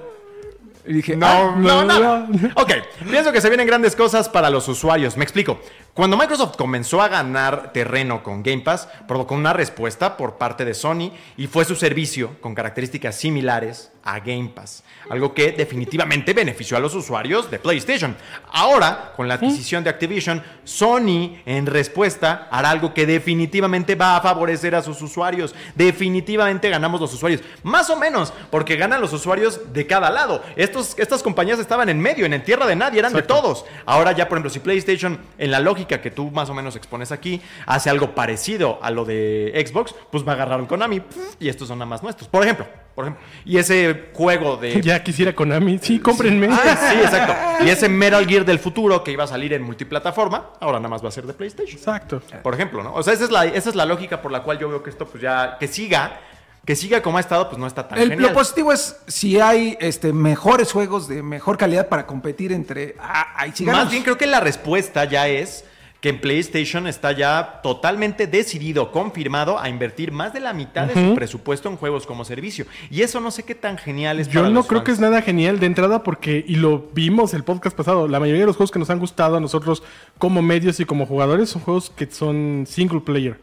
Y dije,
No,
ah,
no,
no,
nada. Ok, pienso que se vienen grandes cosas para los usuarios. Me explico. Cuando Microsoft comenzó a ganar terreno con Game Pass, provocó una respuesta por parte de Sony y fue su servicio con características similares a Game Pass. Algo que definitivamente benefició a los usuarios de PlayStation. Ahora, con la adquisición de Activision, Sony en respuesta hará algo que definitivamente va a favorecer a sus usuarios. Definitivamente ganamos los usuarios. Más o menos, porque ganan los usuarios de cada lado. Estos, estas compañías estaban en medio, en tierra de nadie, eran de todos. Ahora ya, por ejemplo, si PlayStation, en la lógica que tú más o menos expones aquí, hace algo parecido a lo de Xbox, pues va a agarrar un Konami y estos son nada más nuestros. Por ejemplo, por ejemplo. Y ese juego de...
Ya quisiera Konami. Sí, cómprenme.
Ah, sí, exacto. Y ese Metal Gear del futuro que iba a salir en multiplataforma, ahora nada más va a ser de PlayStation.
Exacto.
Por ejemplo, ¿no? O sea, esa es la, esa es la lógica por la cual yo veo que esto, pues ya, que siga, que siga como ha estado, pues no está tan
El-
genial.
lo positivo es si hay este, mejores juegos de mejor calidad para competir entre. Ah, ahí sí
Más bien creo que la respuesta ya es que en PlayStation está ya totalmente decidido, confirmado a invertir más de la mitad de su presupuesto en juegos como servicio. Y eso no sé qué tan genial es
Yo
para
no
los
creo
fans.
que es nada genial de entrada porque, y lo vimos el podcast pasado, la mayoría de los juegos que nos han gustado a nosotros como medios y como jugadores son juegos que son single player.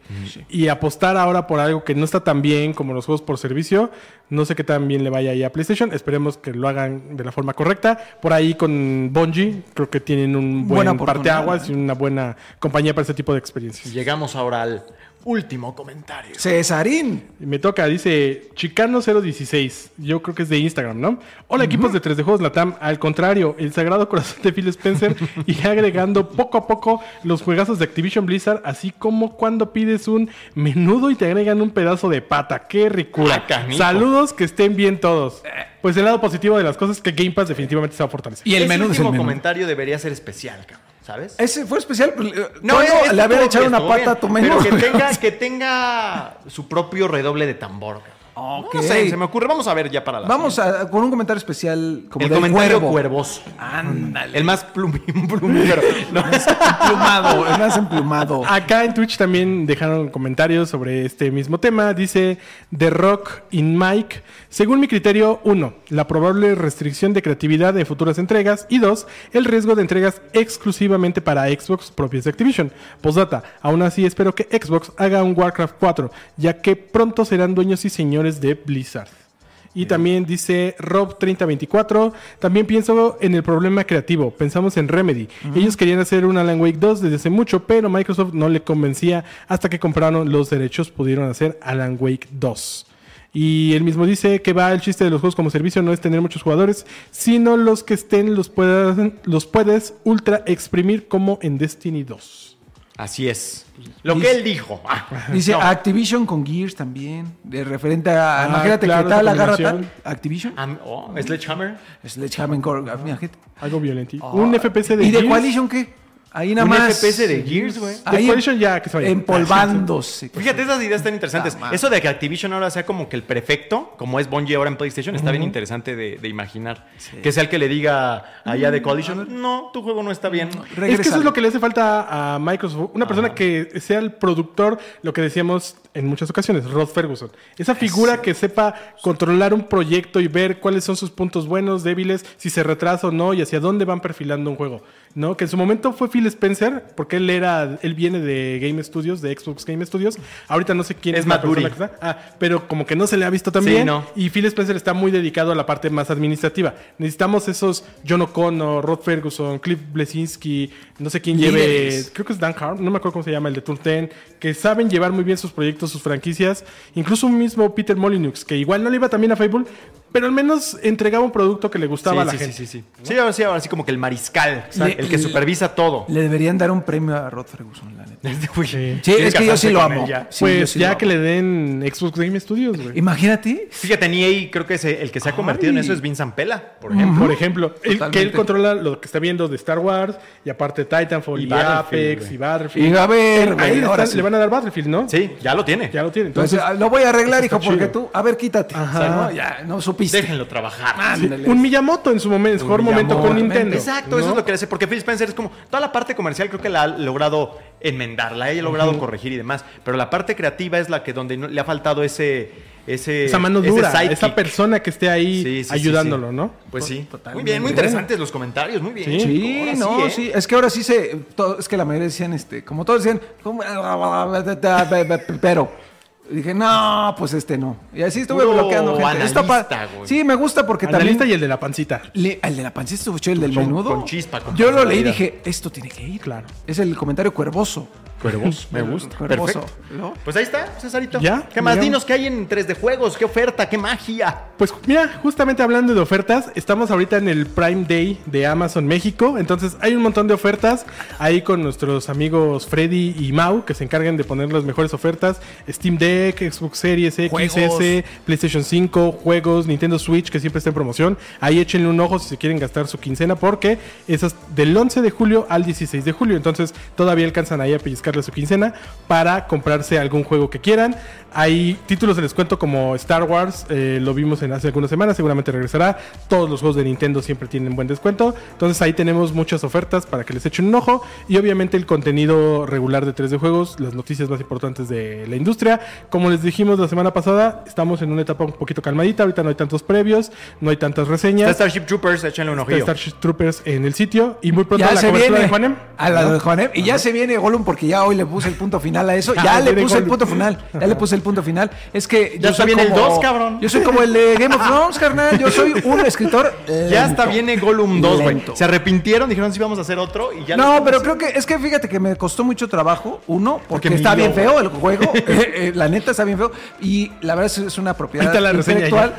Y apostar ahora por algo que no está tan bien como los juegos por servicio, no sé qué tan bien le vaya ahí a PlayStation. Esperemos que lo hagan de la forma correcta. Por ahí con Bungie, creo que tienen un
Buena
buen parteaguas
¿eh?
y una buena compañía para este tipo de experiencias.
Llegamos ahora al último comentario.
Cesarín.
Me toca, dice Chicano016. Yo creo que es de Instagram, ¿no? Hola, equipos de 3D Juegos Latam. Al contrario, el sagrado corazón de Phil Spencer y agregando poco a poco los juegazos de Activision Blizzard, así como cuando pides un menudo y te agregan un pedazo de pata. ¡Qué ricura!
Ah.
Saludos, que estén bien todos. Pues el lado positivo de las cosas es que Game Pass definitivamente se va a fortalecer.
Y el menú es el
último
menú.
comentario debería ser especial, cabrón. ¿Sabes?
Ese fue especial. pues, eh,
No,
Toño
es- es
le había
todo
echado una pata
bien,
a tu menú.
Pero que tenga, que tenga su propio redoble de tambor.
Ok.
No sé, se me ocurre. Vamos a ver ya para la
Vamos a, con un comentario especial como
El
del
comentario
cuervo.
cuervoso.
Ándale.
El más plumi- plumífero. No,
Emplumado, el más emplumado.
Acá en Twitch también dejaron comentarios sobre este mismo tema. Dice The Rock in Mike. Según mi criterio, uno, la probable restricción de creatividad en futuras entregas. Y dos, el riesgo de entregas exclusivamente para Xbox propias de Activision. Postdata, aún así espero que Xbox haga un Warcraft 4, ya que pronto serán dueños y señores de Blizzard. Y también dice Rob3024, también pienso en el problema creativo, pensamos en Remedy. Ellos querían hacer un Alan Wake 2 desde hace mucho, pero Microsoft no le convencía hasta que compraron los derechos, pudieron hacer Alan Wake 2. Y él mismo dice que va el chiste de los juegos como servicio no es tener muchos jugadores, sino los que estén los, puedas- los puedes ultra exprimir como en Destiny 2.
Así es. Lo
Dice-
que él dijo. Ah,
Dice
no.
Activision con Gears también. De referente a.
Ah,
imagínate
claro,
que tal agarra tal. Activision.
Am- oh, Sledgehammer.
Sledgehammer. Imagínate.
Algo violento. un FPS de
¿Y de. Coalition qué? Ahí nada
Un
más.
FPS de Gears, güey.
De
Ahí
Coalition ya que se vaya.
Empolvándose.
Fíjate, esas ideas están interesantes.
Ah.
Eso de que Activision ahora sea como que el prefecto, como es Bungie ahora en PlayStation, está bien interesante de, de imaginar. Que sea el que le diga allá de Coalition, no, tu juego no está bien.
Es que eso es lo que le hace falta a Microsoft. Una persona que sea el productor, lo que decíamos en muchas ocasiones, Rod Ferguson. Esa figura que sepa controlar un proyecto y ver cuáles son sus puntos buenos, débiles, si se retrasa o no y hacia dónde van perfilando un juego. ¿No? Que en su momento fue Phil Spencer, porque él era, él viene de Game Studios, de Xbox Game Studios. Ahorita no sé quién
Es
es,
Matt.
Ah, pero como que no se le ha visto tan bien.
no.
Y Phil Spencer está muy dedicado a la parte más administrativa. Necesitamos esos John O'Connor, Rod Ferguson, Cliff Blesinski, no sé quién lleve, creo que es Dan Harm, no me acuerdo cómo se llama, el de Turn 10, que saben llevar muy bien sus proyectos, sus franquicias. Incluso un mismo Peter Molyneux, que igual no le iba también a Fable, pero al menos entregaba un producto que le gustaba a la
sí,
gente.
sí, sí, sí. Sí, ahora sí, ahora sí como que el mariscal,
Le-
el que supervisa todo.
Le deberían dar un premio a Rod Ferguson, la neta.
Sí.
Es que yo sí lo amo. Sí,
pues
sí
ya
amo.
que le den Xbox Game Studios, güey.
Imagínate.
Fíjate, en EA creo que ese- el que se ha convertido en eso es Vince Zampella, por ejemplo.
Por ejemplo, él- que él controla lo que está viendo de Star Wars y aparte Titanfall
Y
Apex y Battlefield.
Y a ver,
Ahí
güey,
le,
ahora sí.
le van a dar Battlefield, ¿no?
Sí, ya lo tiene.
Ya lo tiene.
Entonces,
Entonces,
ah, lo voy a arreglar, hijo,
está
porque
chido.
tú. A ver, quítate.
Ajá.
O sea, no, ya, no supiste.
Déjenlo trabajar.
Ándale.
un Miyamoto en su momento, mejor momento con. Nintendo.
Exacto, eso es lo que hace. Porque Phil Spencer es como. Toda la parte comercial creo que la ha logrado enmendar, la ha logrado corregir y demás. Pero la parte creativa es la que donde no- le ha faltado ese. ese
Esa mano dura, esa persona que esté ahí
Sí, sí, sí,
ayudándolo,
sí.
¿no?
Pues sí.
Totalmente.
Muy bien, muy interesantes los comentarios, muy bien.
Sí.
No,
¿eh?
sí, es que ahora sí se, todo- es que la mayoría decían, este, como todos decían, ¿cómo? Dije, no, pues este no. Y así estuve
Puro
bloqueando gente.
Analista, güey.
sí, me gusta porque también
Analista y el de la pancita.
le- el de la pancita estuvo el del
Con-
menudo.
con chispa, con
Yo lo leí y dije, esto tiene que ir.
Claro.
Es el comentario cuervoso.
Cuervos, me gusta.
Cuervoso.
Perfecto.
¿no?
Pues ahí está, Cesarito.
Ya,
¿Qué más? Dinos qué hay en 3D Juegos, qué oferta, qué magia.
Pues mira, justamente hablando de ofertas, estamos ahorita en el Prime Day de Amazon México, entonces hay un montón de ofertas ahí con nuestros amigos Freddy y Mau que se encargan de poner las mejores ofertas, Steam Deck, Xbox Series X,
Juegos.
S, PlayStation 5, juegos, Nintendo Switch que siempre está en promoción. Ahí échenle un ojo si se quieren gastar su quincena porque esas del 11 de julio al 16 de julio, entonces todavía alcanzan ahí a su quincena para comprarse algún juego que quieran. Hay títulos de descuento como Star Wars, eh, lo vimos en hace algunas semanas, seguramente regresará. Todos los juegos de Nintendo siempre tienen buen descuento. Entonces ahí tenemos muchas ofertas para que les echen un ojo. Y obviamente el contenido regular de 3D Juegos, las noticias más importantes de la industria. Como les dijimos la semana pasada, estamos en una etapa un poquito calmadita. Ahorita no hay tantos previos, no hay tantas
Está
reseñas.
Starship Troopers, échenle un
Está
ojillo.
Starship Troopers en el sitio. Y muy pronto
Ya
la
se
cobertura
viene
de Juanem.
a la de Juanem. Y ya se viene Gollum porque ya hoy le puse el punto final a eso.
Ya
Ya le puse el punto final. Ya le puse el punto final. Es que
Ya está
soy
bien el
como-
dos, cabrón.
Yo soy como el de Game of Thrones, carnal. Yo soy un escritor.
Ya está viene Gollum 2, güey. Se arrepintieron, dijeron sí vamos a hacer otro y ya
No, pero creo que es que fíjate que me costó mucho trabajo. Uno, porque,
Porque
está bien feo el juego. eh, eh, la neta está bien feo. Y la verdad es, es una propiedad
la
intelectual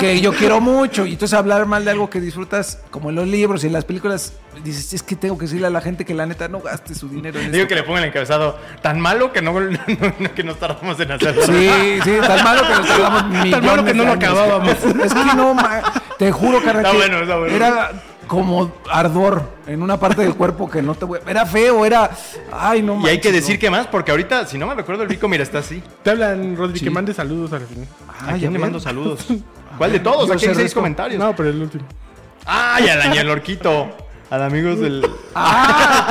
que yo quiero mucho. Y entonces hablar mal de algo que disfrutas, como en los libros y en las películas, dices, es que tengo que decirle a la gente que la neta no gaste su dinero en
Digo
esto.
que le pongan el encabezado tan malo que no, no- no- que nos tardamos en hacerlo.
Sí, sí, tan malo que nos tardamos millones
malo que no lo acabábamos.
Es que no, te juro, carnal,
Está
que
bueno, está bueno.
Era como ardor en una parte del cuerpo que no te voy... Era feo, era... Ay, no
Y hay que decir
no.
que más, porque ahorita, si no me recuerdo, el Vico, mira, está así.
Te hablan, Rodri, que mande saludos al final.
¿A
ya
quién le mando saludos? ¿Cuál de todos?
Yo
Aquí hay seis comentarios.
No, pero el último.
¡Ay, al Daniel Orquito! Al amigos del.
¡Ah!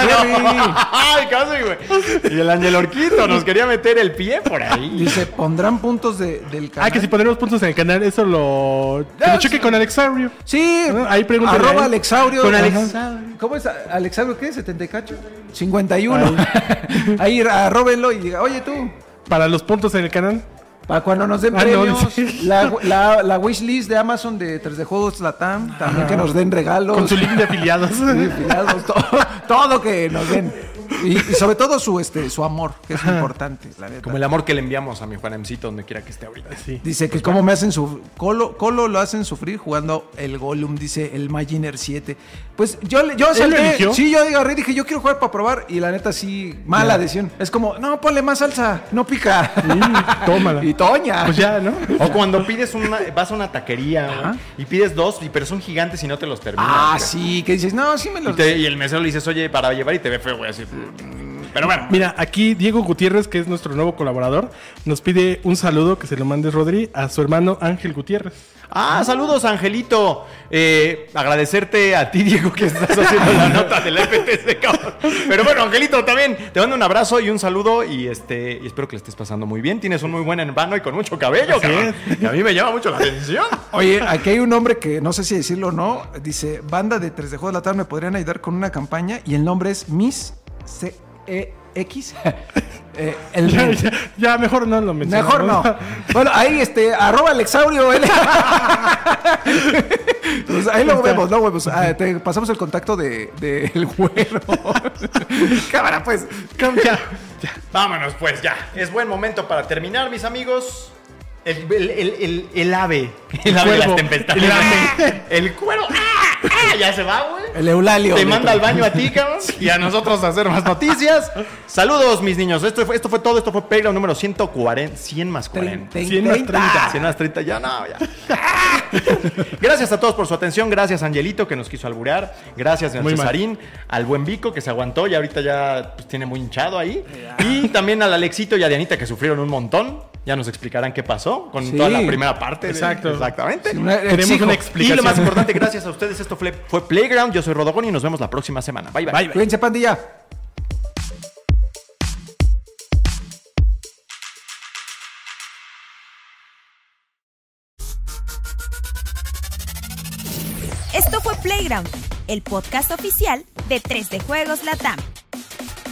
¡Ay, casi, güey! Y el Ángel Orquito nos quería meter el pie por ahí.
Dice, pondrán puntos de- del canal.
Ah, que si ponemos puntos en el canal, eso lo. Que
Ah,
lo cheque
sí.
con Alexario.
Sí,
Ah, ahí pregúntale
arroba. Alexaurio.
Con. Alexaurio.
¿Cómo es? ¿Alexaurio qué? ¿70 y cacho? 51. Ahí arróbenlo y diga, oye tú,
Para los puntos en el canal.
Para cuando nos den
Ah, no,
premios,
sí.
la, la, la wishlist de Amazon de 3D Juegos Latam, también que nos den regalos.
Con su link de afiliados.
Sí, afiliados, todo, todo que nos den. Y, y sobre todo su este su amor, que es importante, la neta.
Como el amor que le enviamos a mi Juanemcito donde quiera que esté ahorita.
Sí.
Dice que cómo me hacen sufrir. Colo, Colo lo hacen sufrir jugando el Gollum, dice el Maginer 7. Pues yo, le- yo
¿Él lo
salté. Sí, yo agarré y dije, yo quiero jugar para probar. Y la neta, sí, mala decisión. Es como, no, ponle más salsa, no pica.
Sí, tómala.
y Toña.
Pues ya, ¿no?
O cuando pides una, vas a una taquería y pides dos, y- pero son gigantes y no te los terminas.
Ah, sí, que dices, no, sí me
Y,
los.
te- y el mesero le dices, oye, para llevar y te ve feo, güey, así. Pero bueno.
Mira, aquí Diego Gutiérrez, que es nuestro nuevo colaborador, nos pide un saludo que se lo mande Rodri a su hermano Ángel Gutiérrez.
Ah, saludos, Angelito. Eh, agradecerte a ti, Diego, que estás haciendo la nota del FTC, cabrón. Pero bueno, Angelito, también te mando un abrazo y un saludo y este y espero que le estés pasando muy bien. Tienes un muy buen hermano y con mucho cabello, cabrón, que a mí me llama mucho la atención.
Oye, aquí hay un hombre que no sé si decirlo o no. Dice, banda de 3 de Juegos de la Tarde me podrían ayudar con una campaña y el nombre es Miss CEX. Eh, el
Ya, ya, ya, mejor no lo mencionamos.
Mejor no. Bueno, ahí este, arroba Alexaurio. él. Pues ahí lo vemos, ¿no? Pues, ah, te pasamos el contacto de, de el güero. Cámara, pues.
Ya, ya.
Vámonos, pues ya. Es buen momento para terminar, mis amigos. El, el, el, el, el ave. El, ave de las tempestades.
El ave.
El cuero. ¡Ah! ¡Ah! Ya se va, güey.
El Eulalio.
Te manda al baño a ti, cabrón. Y a nosotros a hacer más noticias. Saludos, mis niños. Esto fue, esto fue todo. Esto fue Playground número 140. 100 más 40.
100 más 30.
100 más 30. Ya no, ya. Gracias a todos por su atención. Gracias, Angelito, que nos quiso alburear. Gracias,
mal.
Cesarín. Al buen Vico, que se aguantó y ahorita ya pues, tiene muy hinchado ahí. Y también al Alexito y a Dianita, que sufrieron un montón. Ya nos explicarán qué pasó con
Sí.
toda la primera parte. de-
Exacto.
exactamente.
Una-
Queremos
exijo.
una
Y
explicación.
lo más importante, gracias a ustedes, esto fue, fue Playground. Yo soy Rodogón y nos vemos la próxima semana. Bye, bye.
Bye, bye.
Cuídense, pandilla.
Esto fue Playground, el podcast oficial de 3D Juegos Latam.